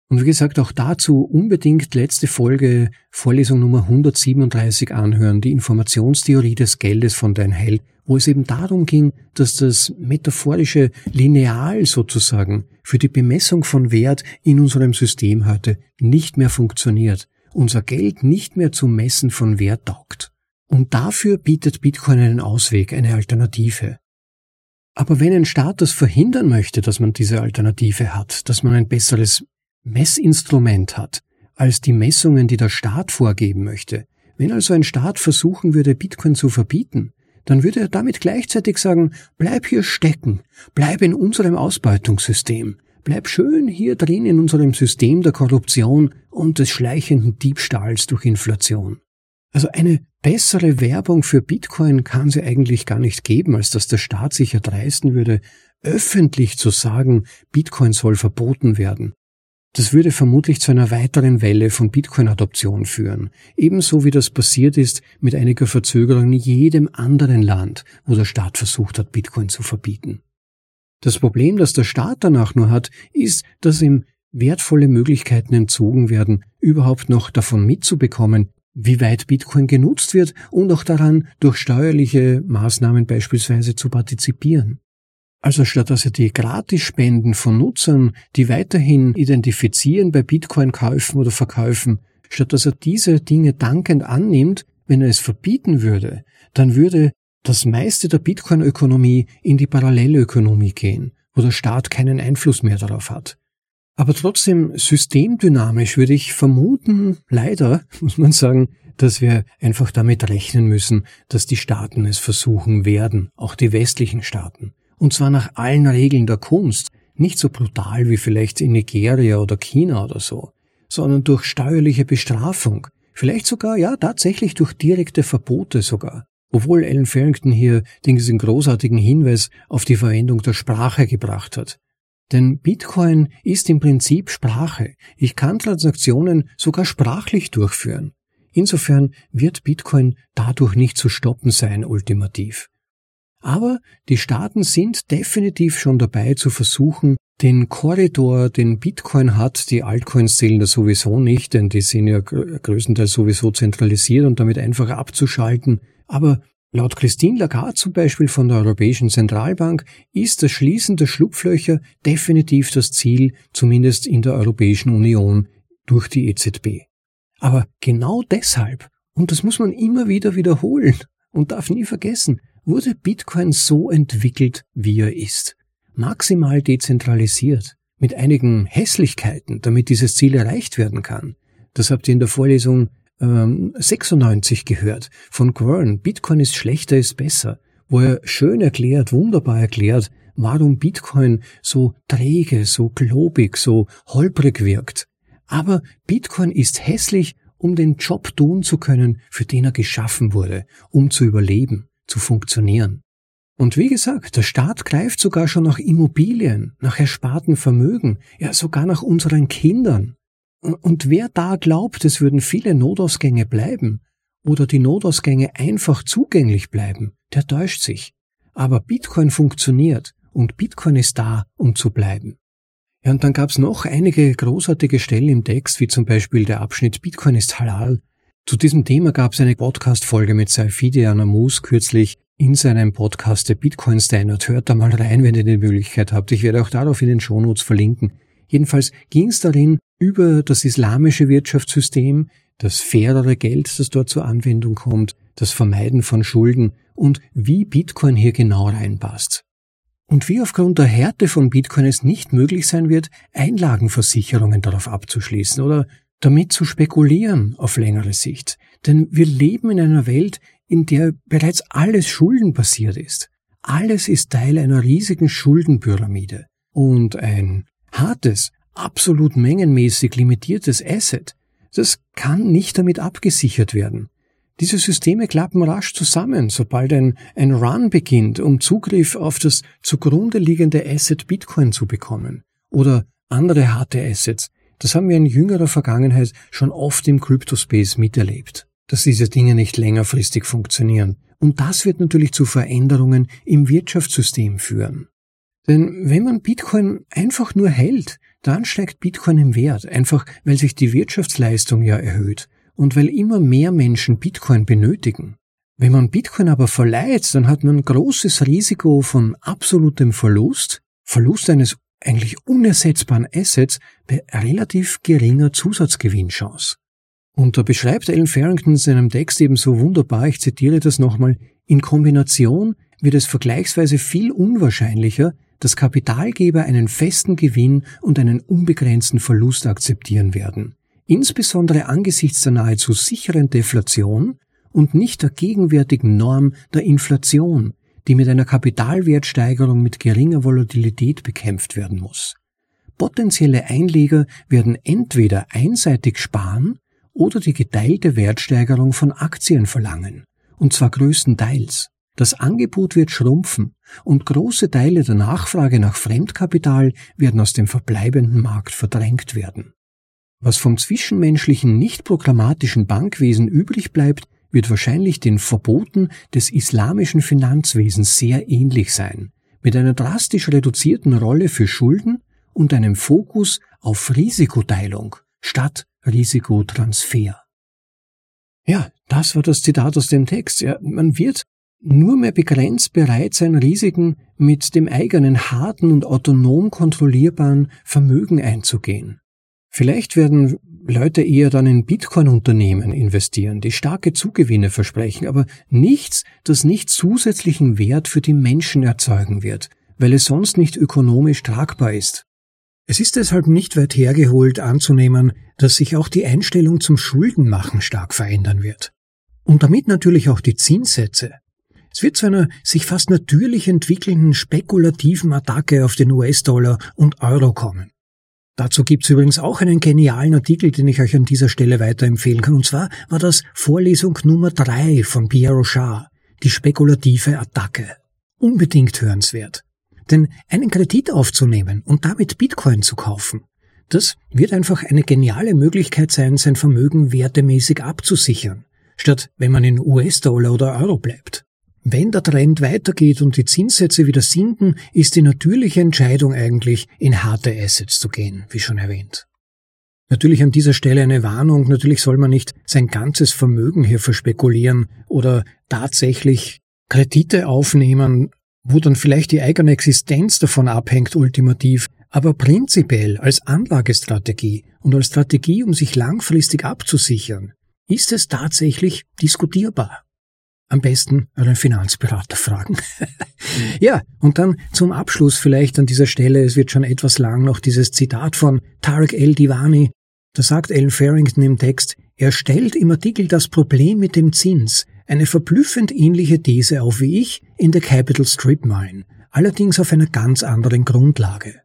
Und wie gesagt, auch dazu unbedingt letzte Folge, Vorlesung Nummer 137 anhören, die Informationstheorie des Geldes von Dan Hell, wo es eben darum ging, dass das metaphorische Lineal sozusagen für die Bemessung von Wert in unserem System heute nicht mehr funktioniert, unser Geld nicht mehr zum Messen von Wert taugt. Und dafür bietet Bitcoin einen Ausweg, eine Alternative. Aber wenn ein Staat das verhindern möchte, dass man diese Alternative hat, dass man ein besseres Messinstrument hat als die Messungen, die der Staat vorgeben möchte. Wenn also ein Staat versuchen würde, Bitcoin zu verbieten, dann würde er damit gleichzeitig sagen, bleib hier stecken, bleib in unserem Ausbeutungssystem, bleib schön hier drin in unserem System der Korruption und des schleichenden Diebstahls durch Inflation. Also eine bessere Werbung für Bitcoin kann sie eigentlich gar nicht geben, als dass der Staat sich erdreisten würde, öffentlich zu sagen, Bitcoin soll verboten werden. Das würde vermutlich zu einer weiteren Welle von Bitcoin-Adoption führen, ebenso wie das passiert ist mit einiger Verzögerung in jedem anderen Land, wo der Staat versucht hat, Bitcoin zu verbieten. Das Problem, das der Staat danach nur hat, ist, dass ihm wertvolle Möglichkeiten entzogen werden, überhaupt noch davon mitzubekommen, wie weit Bitcoin genutzt wird und auch daran, durch steuerliche Maßnahmen beispielsweise zu partizipieren. Also statt dass er die Gratisspenden von Nutzern, die weiterhin identifizieren bei Bitcoin-Käufen oder Verkäufen, statt dass er diese Dinge dankend annimmt, wenn er es verbieten würde, dann würde das meiste der Bitcoin-Ökonomie in die Parallelökonomie gehen, wo der Staat keinen Einfluss mehr darauf hat. Aber trotzdem systemdynamisch würde ich vermuten, leider, muss man sagen, dass wir einfach damit rechnen müssen, dass die Staaten es versuchen werden, auch die westlichen Staaten. Und zwar nach allen Regeln der Kunst, nicht so brutal wie vielleicht in Nigeria oder China oder so, sondern durch steuerliche Bestrafung, vielleicht sogar, ja, tatsächlich durch direkte Verbote sogar. Obwohl Ellen Farrington hier diesen großartigen Hinweis auf die Verwendung der Sprache gebracht hat. Denn Bitcoin ist im Prinzip Sprache. Ich kann Transaktionen sogar sprachlich durchführen. Insofern wird Bitcoin dadurch nicht zu stoppen sein, ultimativ. Aber die Staaten sind definitiv schon dabei zu versuchen, den Korridor, den Bitcoin hat, die Altcoins zählen da sowieso nicht, denn die sind ja größtenteils sowieso zentralisiert und damit einfach abzuschalten. Aber laut Christine Lagarde zum Beispiel von der Europäischen Zentralbank ist das Schließen der Schlupflöcher definitiv das Ziel, zumindest in der Europäischen Union durch die EZB. Aber genau deshalb, und das muss man immer wieder wiederholen und darf nie vergessen, wurde Bitcoin so entwickelt, wie er ist. Maximal dezentralisiert, mit einigen Hässlichkeiten, damit dieses Ziel erreicht werden kann. Das habt ihr in der Vorlesung ähm, 96 gehört von Quern. Bitcoin ist schlechter, ist besser, wo er schön erklärt, wunderbar erklärt, warum Bitcoin so träge, so globig, so holprig wirkt. Aber Bitcoin ist hässlich, um den Job tun zu können, für den er geschaffen wurde, um zu überleben, zu funktionieren. Und wie gesagt, der Staat greift sogar schon nach Immobilien, nach ersparten Vermögen, ja sogar nach unseren Kindern. Und wer da glaubt, es würden viele Notausgänge bleiben oder die Notausgänge einfach zugänglich bleiben, der täuscht sich. Aber Bitcoin funktioniert und Bitcoin ist da, um zu bleiben. Ja, und dann gab's noch einige großartige Stellen im Text, wie zum Beispiel der Abschnitt Bitcoin ist halal. Zu diesem Thema gab's eine Podcast-Folge mit Saifidi Anamus kürzlich in seinem Podcast der Bitcoin Standard. Hört da mal rein, wenn ihr die Möglichkeit habt. Ich werde auch darauf in den Shownotes verlinken. Jedenfalls ging's darin über das islamische Wirtschaftssystem, das fairere Geld, das dort zur Anwendung kommt, das Vermeiden von Schulden und wie Bitcoin hier genau reinpasst und wie aufgrund der Härte von Bitcoin es nicht möglich sein wird, Einlagenversicherungen darauf abzuschließen oder damit zu spekulieren auf längere Sicht. Denn wir leben in einer Welt, in der bereits alles schuldenbasiert ist. Alles ist Teil einer riesigen Schuldenpyramide. Und ein hartes, absolut mengenmäßig limitiertes Asset, das kann nicht damit abgesichert werden. Diese Systeme klappen rasch zusammen, sobald ein, ein Run beginnt, um Zugriff auf das zugrunde liegende Asset Bitcoin zu bekommen. Oder andere harte Assets. Das haben wir in jüngerer Vergangenheit schon oft im Cryptospace miterlebt, dass diese Dinge nicht längerfristig funktionieren. Und das wird natürlich zu Veränderungen im Wirtschaftssystem führen. Denn wenn man Bitcoin einfach nur hält, dann steigt Bitcoin im Wert, einfach weil sich die Wirtschaftsleistung ja erhöht und weil immer mehr Menschen Bitcoin benötigen. Wenn man Bitcoin aber verleiht, dann hat man großes Risiko von absolutem Verlust, Verlust eines eigentlich unersetzbaren Assets bei relativ geringer Zusatzgewinnchance. Und da beschreibt Alan Farrington in seinem Text eben so wunderbar, ich zitiere das nochmal, in Kombination wird es vergleichsweise viel unwahrscheinlicher, dass Kapitalgeber einen festen Gewinn und einen unbegrenzten Verlust akzeptieren werden insbesondere angesichts der nahezu sicheren Deflation und nicht der gegenwärtigen Norm der Inflation, die mit einer Kapitalwertsteigerung mit geringer Volatilität bekämpft werden muss. Potenzielle Einleger werden entweder einseitig sparen oder die geteilte Wertsteigerung von Aktien verlangen, und zwar größtenteils. Das Angebot wird schrumpfen und große Teile der Nachfrage nach Fremdkapital werden aus dem verbleibenden Markt verdrängt werden. Was vom zwischenmenschlichen nicht-programmatischen Bankwesen übrig bleibt, wird wahrscheinlich den Verboten des islamischen Finanzwesens sehr ähnlich sein, mit einer drastisch reduzierten Rolle für Schulden und einem Fokus auf Risikoteilung statt Risikotransfer. Ja, das war das Zitat aus dem Text. Ja, man wird nur mehr begrenzt bereit sein, Risiken mit dem eigenen harten und autonom kontrollierbaren Vermögen einzugehen. Vielleicht werden Leute eher dann in Bitcoin-Unternehmen investieren, die starke Zugewinne versprechen, aber nichts, das nicht zusätzlichen Wert für die Menschen erzeugen wird, weil es sonst nicht ökonomisch tragbar ist. Es ist deshalb nicht weit hergeholt anzunehmen, dass sich auch die Einstellung zum Schuldenmachen stark verändern wird. Und damit natürlich auch die Zinssätze. Es wird zu einer sich fast natürlich entwickelnden spekulativen Attacke auf den US-Dollar und Euro kommen. Dazu gibt's übrigens auch einen genialen Artikel, den ich euch an dieser Stelle weiterempfehlen kann. Und zwar war das Vorlesung Nummer drei von Pierre Rochard, die spekulative Attacke. Unbedingt hörenswert. Denn einen Kredit aufzunehmen und damit Bitcoin zu kaufen, das wird einfach eine geniale Möglichkeit sein, sein Vermögen wertemäßig abzusichern, statt wenn man in US-Dollar oder Euro bleibt. Wenn der Trend weitergeht und die Zinssätze wieder sinken, ist die natürliche Entscheidung eigentlich, in harte Assets zu gehen, wie schon erwähnt. Natürlich an dieser Stelle eine Warnung, natürlich soll man nicht sein ganzes Vermögen hier verspekulieren oder tatsächlich Kredite aufnehmen, wo dann vielleicht die eigene Existenz davon abhängt ultimativ, aber prinzipiell als Anlagestrategie und als Strategie, um sich langfristig abzusichern, ist es tatsächlich diskutierbar am besten euren Finanzberater fragen. ja, und dann zum Abschluss vielleicht an dieser Stelle, es wird schon etwas lang noch dieses Zitat von Tarek El Divani. Da sagt Ellen Farrington im Text, er stellt im Artikel das Problem mit dem Zins, eine verblüffend ähnliche These auf wie ich in der Capital Strip Mine, allerdings auf einer ganz anderen Grundlage.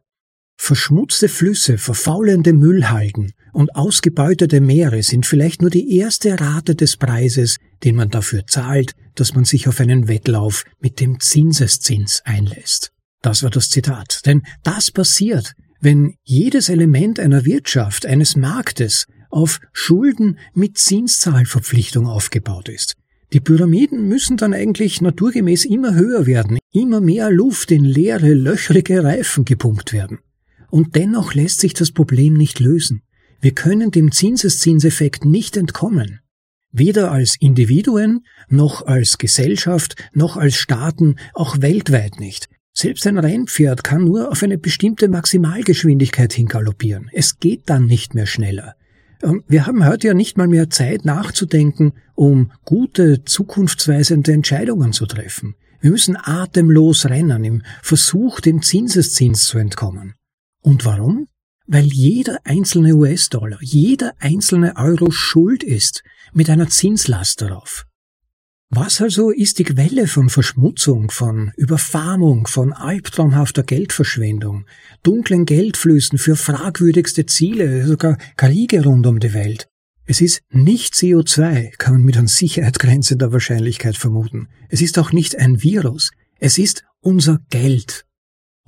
Verschmutzte Flüsse, verfaulende Müllhalden und ausgebeutete Meere sind vielleicht nur die erste Rate des Preises, den man dafür zahlt, dass man sich auf einen Wettlauf mit dem Zinseszins einlässt. Das war das Zitat. Denn das passiert, wenn jedes Element einer Wirtschaft, eines Marktes auf Schulden mit Zinszahlverpflichtung aufgebaut ist. Die Pyramiden müssen dann eigentlich naturgemäß immer höher werden, immer mehr Luft in leere, löchrige Reifen gepumpt werden. Und dennoch lässt sich das Problem nicht lösen. Wir können dem Zinseszinseffekt nicht entkommen. Weder als Individuen, noch als Gesellschaft, noch als Staaten, auch weltweit nicht. Selbst ein Rennpferd kann nur auf eine bestimmte Maximalgeschwindigkeit hingaloppieren. Es geht dann nicht mehr schneller. Wir haben heute ja nicht mal mehr Zeit nachzudenken, um gute, zukunftsweisende Entscheidungen zu treffen. Wir müssen atemlos rennen im Versuch, dem Zinseszins zu entkommen. Und warum? Weil jeder einzelne US-Dollar, jeder einzelne Euro schuld ist mit einer Zinslast darauf. Was also ist die Quelle von Verschmutzung, von Überfarmung, von albtraumhafter Geldverschwendung, dunklen Geldflüssen für fragwürdigste Ziele, sogar Kriege rund um die Welt? Es ist nicht CO2, kann man mit an Sicherheitsgrenze der Wahrscheinlichkeit vermuten. Es ist auch nicht ein Virus. Es ist unser Geld.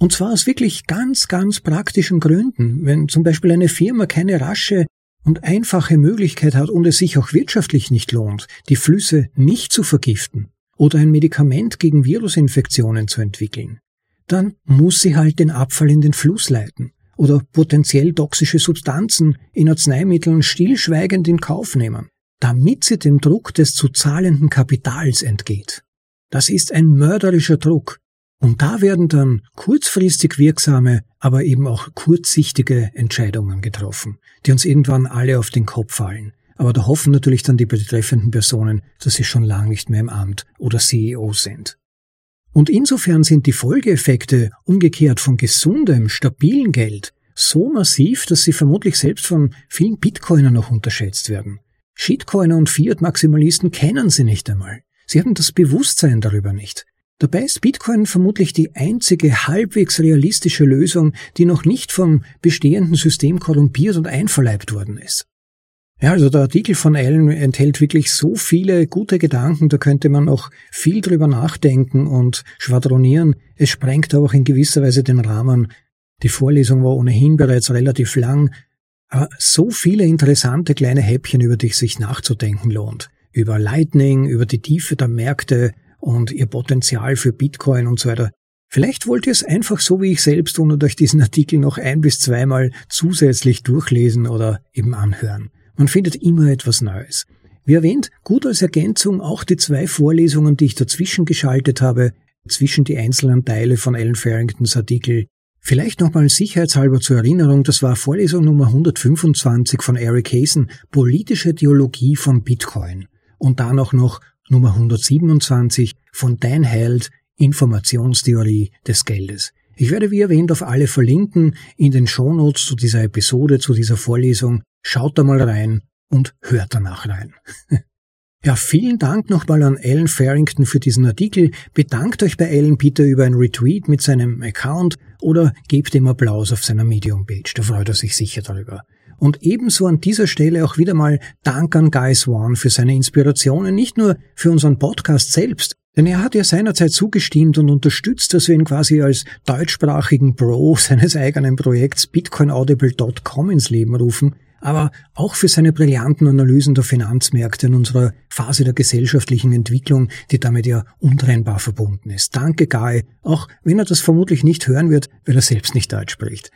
Und zwar aus wirklich ganz, ganz praktischen Gründen. Wenn zum Beispiel eine Firma keine rasche und einfache Möglichkeit hat und es sich auch wirtschaftlich nicht lohnt, die Flüsse nicht zu vergiften oder ein Medikament gegen Virusinfektionen zu entwickeln, dann muss sie halt den Abfall in den Fluss leiten oder potenziell toxische Substanzen in Arzneimitteln stillschweigend in Kauf nehmen, damit sie dem Druck des zu zahlenden Kapitals entgeht. Das ist ein mörderischer Druck, und da werden dann kurzfristig wirksame, aber eben auch kurzsichtige Entscheidungen getroffen, die uns irgendwann alle auf den Kopf fallen. Aber da hoffen natürlich dann die betreffenden Personen, dass sie schon lang nicht mehr im Amt oder CEO sind. Und insofern sind die Folgeeffekte umgekehrt von gesundem, stabilen Geld so massiv, dass sie vermutlich selbst von vielen Bitcoinern noch unterschätzt werden. Shitcoiner und Fiat-Maximalisten kennen sie nicht einmal. Sie haben das Bewusstsein darüber nicht. Dabei ist Bitcoin vermutlich die einzige halbwegs realistische Lösung, die noch nicht vom bestehenden System korrumpiert und einverleibt worden ist. Ja, also der Artikel von Allen enthält wirklich so viele gute Gedanken, da könnte man auch viel drüber nachdenken und schwadronieren. Es sprengt auch in gewisser Weise den Rahmen. Die Vorlesung war ohnehin bereits relativ lang, aber so viele interessante kleine Häppchen, über die sich nachzudenken lohnt. Über Lightning, über die Tiefe der Märkte, und ihr Potenzial für Bitcoin und so weiter. Vielleicht wollt ihr es einfach so wie ich selbst tun und euch diesen Artikel noch ein bis zweimal zusätzlich durchlesen oder eben anhören. Man findet immer etwas Neues. Wie erwähnt, gut als Ergänzung auch die zwei Vorlesungen, die ich dazwischen geschaltet habe, zwischen die einzelnen Teile von Alan Farringtons Artikel. Vielleicht nochmal sicherheitshalber zur Erinnerung, das war Vorlesung Nummer 125 von Eric Hazen, Politische Theologie von Bitcoin. Und dann auch noch Nummer 127 von Dein Held Informationstheorie des Geldes. Ich werde wie erwähnt auf alle verlinken in den Shownotes zu dieser Episode, zu dieser Vorlesung. Schaut da mal rein und hört danach rein. Ja, vielen Dank nochmal an Alan Farrington für diesen Artikel. Bedankt euch bei Alan Peter über ein Retweet mit seinem Account oder gebt ihm Applaus auf seiner Medium-Page. Da freut er sich sicher darüber. Und ebenso an dieser Stelle auch wieder mal Dank an Guy Swan für seine Inspirationen, nicht nur für unseren Podcast selbst, denn er hat ja seinerzeit zugestimmt und unterstützt, dass wir ihn quasi als deutschsprachigen Bro seines eigenen Projekts bitcoinaudible.com ins Leben rufen, aber auch für seine brillanten Analysen der Finanzmärkte in unserer Phase der gesellschaftlichen Entwicklung, die damit ja untrennbar verbunden ist. Danke, Guy, auch wenn er das vermutlich nicht hören wird, weil er selbst nicht Deutsch spricht.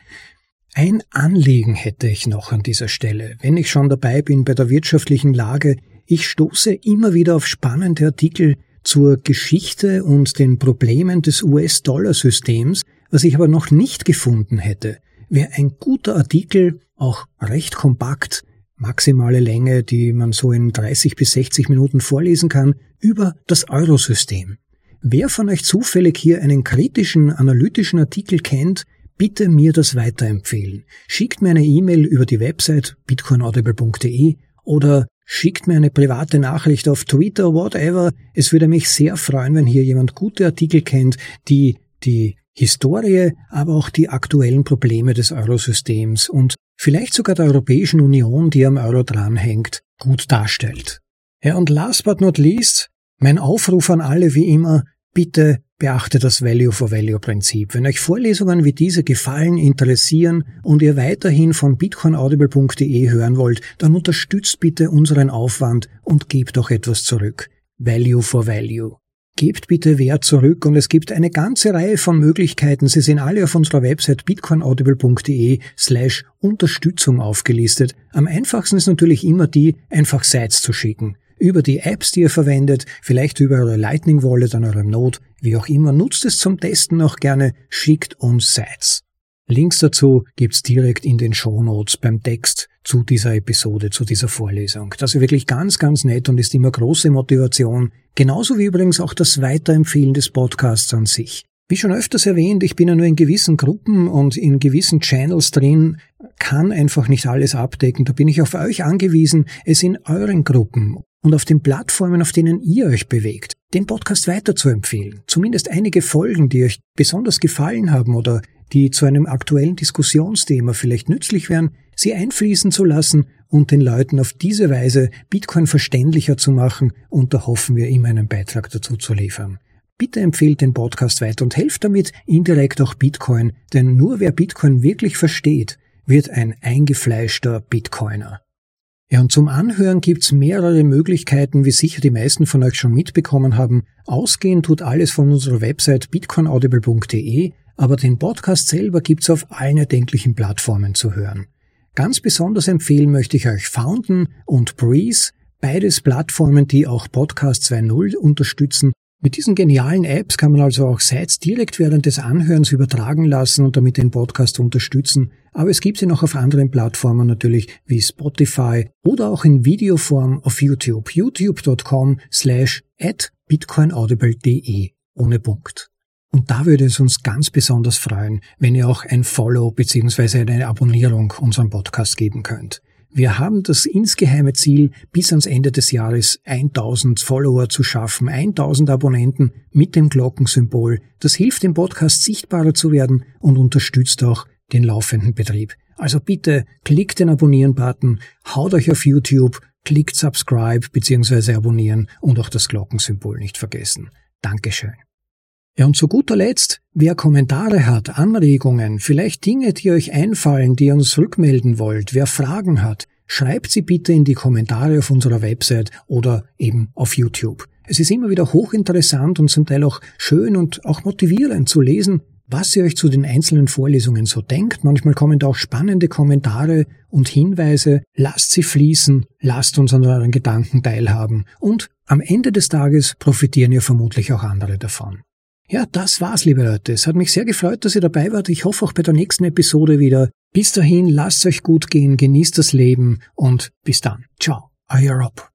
Ein Anliegen hätte ich noch an dieser Stelle, wenn ich schon dabei bin bei der wirtschaftlichen Lage. Ich stoße immer wieder auf spannende Artikel zur Geschichte und den Problemen des US-Dollar-Systems, was ich aber noch nicht gefunden hätte, wäre ein guter Artikel, auch recht kompakt, maximale Länge, die man so in 30 bis 60 Minuten vorlesen kann, über das Eurosystem. Wer von euch zufällig hier einen kritischen, analytischen Artikel kennt, bitte mir das weiterempfehlen. Schickt mir eine E-Mail über die Website bitcoinaudible.de oder schickt mir eine private Nachricht auf Twitter, whatever. Es würde mich sehr freuen, wenn hier jemand gute Artikel kennt, die die Historie, aber auch die aktuellen Probleme des Eurosystems und vielleicht sogar der Europäischen Union, die am Euro dranhängt, gut darstellt. Ja, und last but not least, mein Aufruf an alle wie immer, bitte beachtet das Value for Value Prinzip. Wenn euch Vorlesungen wie diese gefallen, interessieren und ihr weiterhin von bitcoinaudible.de hören wollt, dann unterstützt bitte unseren Aufwand und gebt doch etwas zurück. Value for Value. Gebt bitte Wert zurück und es gibt eine ganze Reihe von Möglichkeiten. Sie sind alle auf unserer Website bitcoinaudible.de slash Unterstützung aufgelistet. Am einfachsten ist natürlich immer die, einfach Sites zu schicken. Über die Apps, die ihr verwendet, vielleicht über eure Lightning Wallet an eurem Node, wie auch immer, nutzt es zum Testen auch gerne, schickt uns Sites. Links dazu gibt's direkt in den Show Notes beim Text zu dieser Episode, zu dieser Vorlesung. Das ist wirklich ganz, ganz nett und ist immer große Motivation. Genauso wie übrigens auch das Weiterempfehlen des Podcasts an sich. Wie schon öfters erwähnt, ich bin ja nur in gewissen Gruppen und in gewissen Channels drin, kann einfach nicht alles abdecken. Da bin ich auf euch angewiesen, es in euren Gruppen und auf den Plattformen, auf denen ihr euch bewegt, den Podcast weiterzuempfehlen. Zumindest einige Folgen, die euch besonders gefallen haben oder die zu einem aktuellen Diskussionsthema vielleicht nützlich wären, sie einfließen zu lassen und den Leuten auf diese Weise Bitcoin verständlicher zu machen und da hoffen wir immer einen Beitrag dazu zu liefern. Bitte empfehlt den Podcast weiter und helft damit indirekt auch Bitcoin, denn nur wer Bitcoin wirklich versteht, wird ein eingefleischter Bitcoiner. Ja, und zum Anhören gibt's mehrere Möglichkeiten, wie sicher die meisten von euch schon mitbekommen haben. Ausgehen tut alles von unserer Website bitcoinaudible.de aber den Podcast selber gibt's auf allen erdenklichen Plattformen zu hören. Ganz besonders empfehlen möchte ich euch Fountain und Breeze, beides Plattformen, die auch Podcast 2.0 unterstützen. Mit diesen genialen Apps kann man also auch Sites direkt während des Anhörens übertragen lassen und damit den Podcast unterstützen. Aber es gibt sie noch auf anderen Plattformen natürlich wie Spotify oder auch in Videoform auf YouTube. youtube.com slash at bitcoinaudible.de ohne Punkt. Und da würde es uns ganz besonders freuen, wenn ihr auch ein Follow bzw. eine Abonnierung unserem Podcast geben könnt. Wir haben das insgeheime Ziel, bis ans Ende des Jahres 1000 Follower zu schaffen, 1000 Abonnenten mit dem Glockensymbol. Das hilft dem Podcast sichtbarer zu werden und unterstützt auch den laufenden Betrieb. Also bitte klickt den Abonnieren-Button, haut euch auf YouTube, klickt Subscribe bzw. Abonnieren und auch das Glockensymbol nicht vergessen. Dankeschön. Ja, und zu guter Letzt, wer Kommentare hat, Anregungen, vielleicht Dinge, die euch einfallen, die ihr uns rückmelden wollt, wer Fragen hat, schreibt sie bitte in die Kommentare auf unserer Website oder eben auf YouTube. Es ist immer wieder hochinteressant und zum Teil auch schön und auch motivierend zu lesen, was ihr euch zu den einzelnen Vorlesungen so denkt. Manchmal kommen da auch spannende Kommentare und Hinweise. Lasst sie fließen, lasst uns an euren Gedanken teilhaben und am Ende des Tages profitieren ja vermutlich auch andere davon. Ja, das war's, liebe Leute. Es hat mich sehr gefreut, dass ihr dabei wart. Ich hoffe auch bei der nächsten Episode wieder. Bis dahin, lasst euch gut gehen, genießt das Leben und bis dann. Ciao, euer Rob.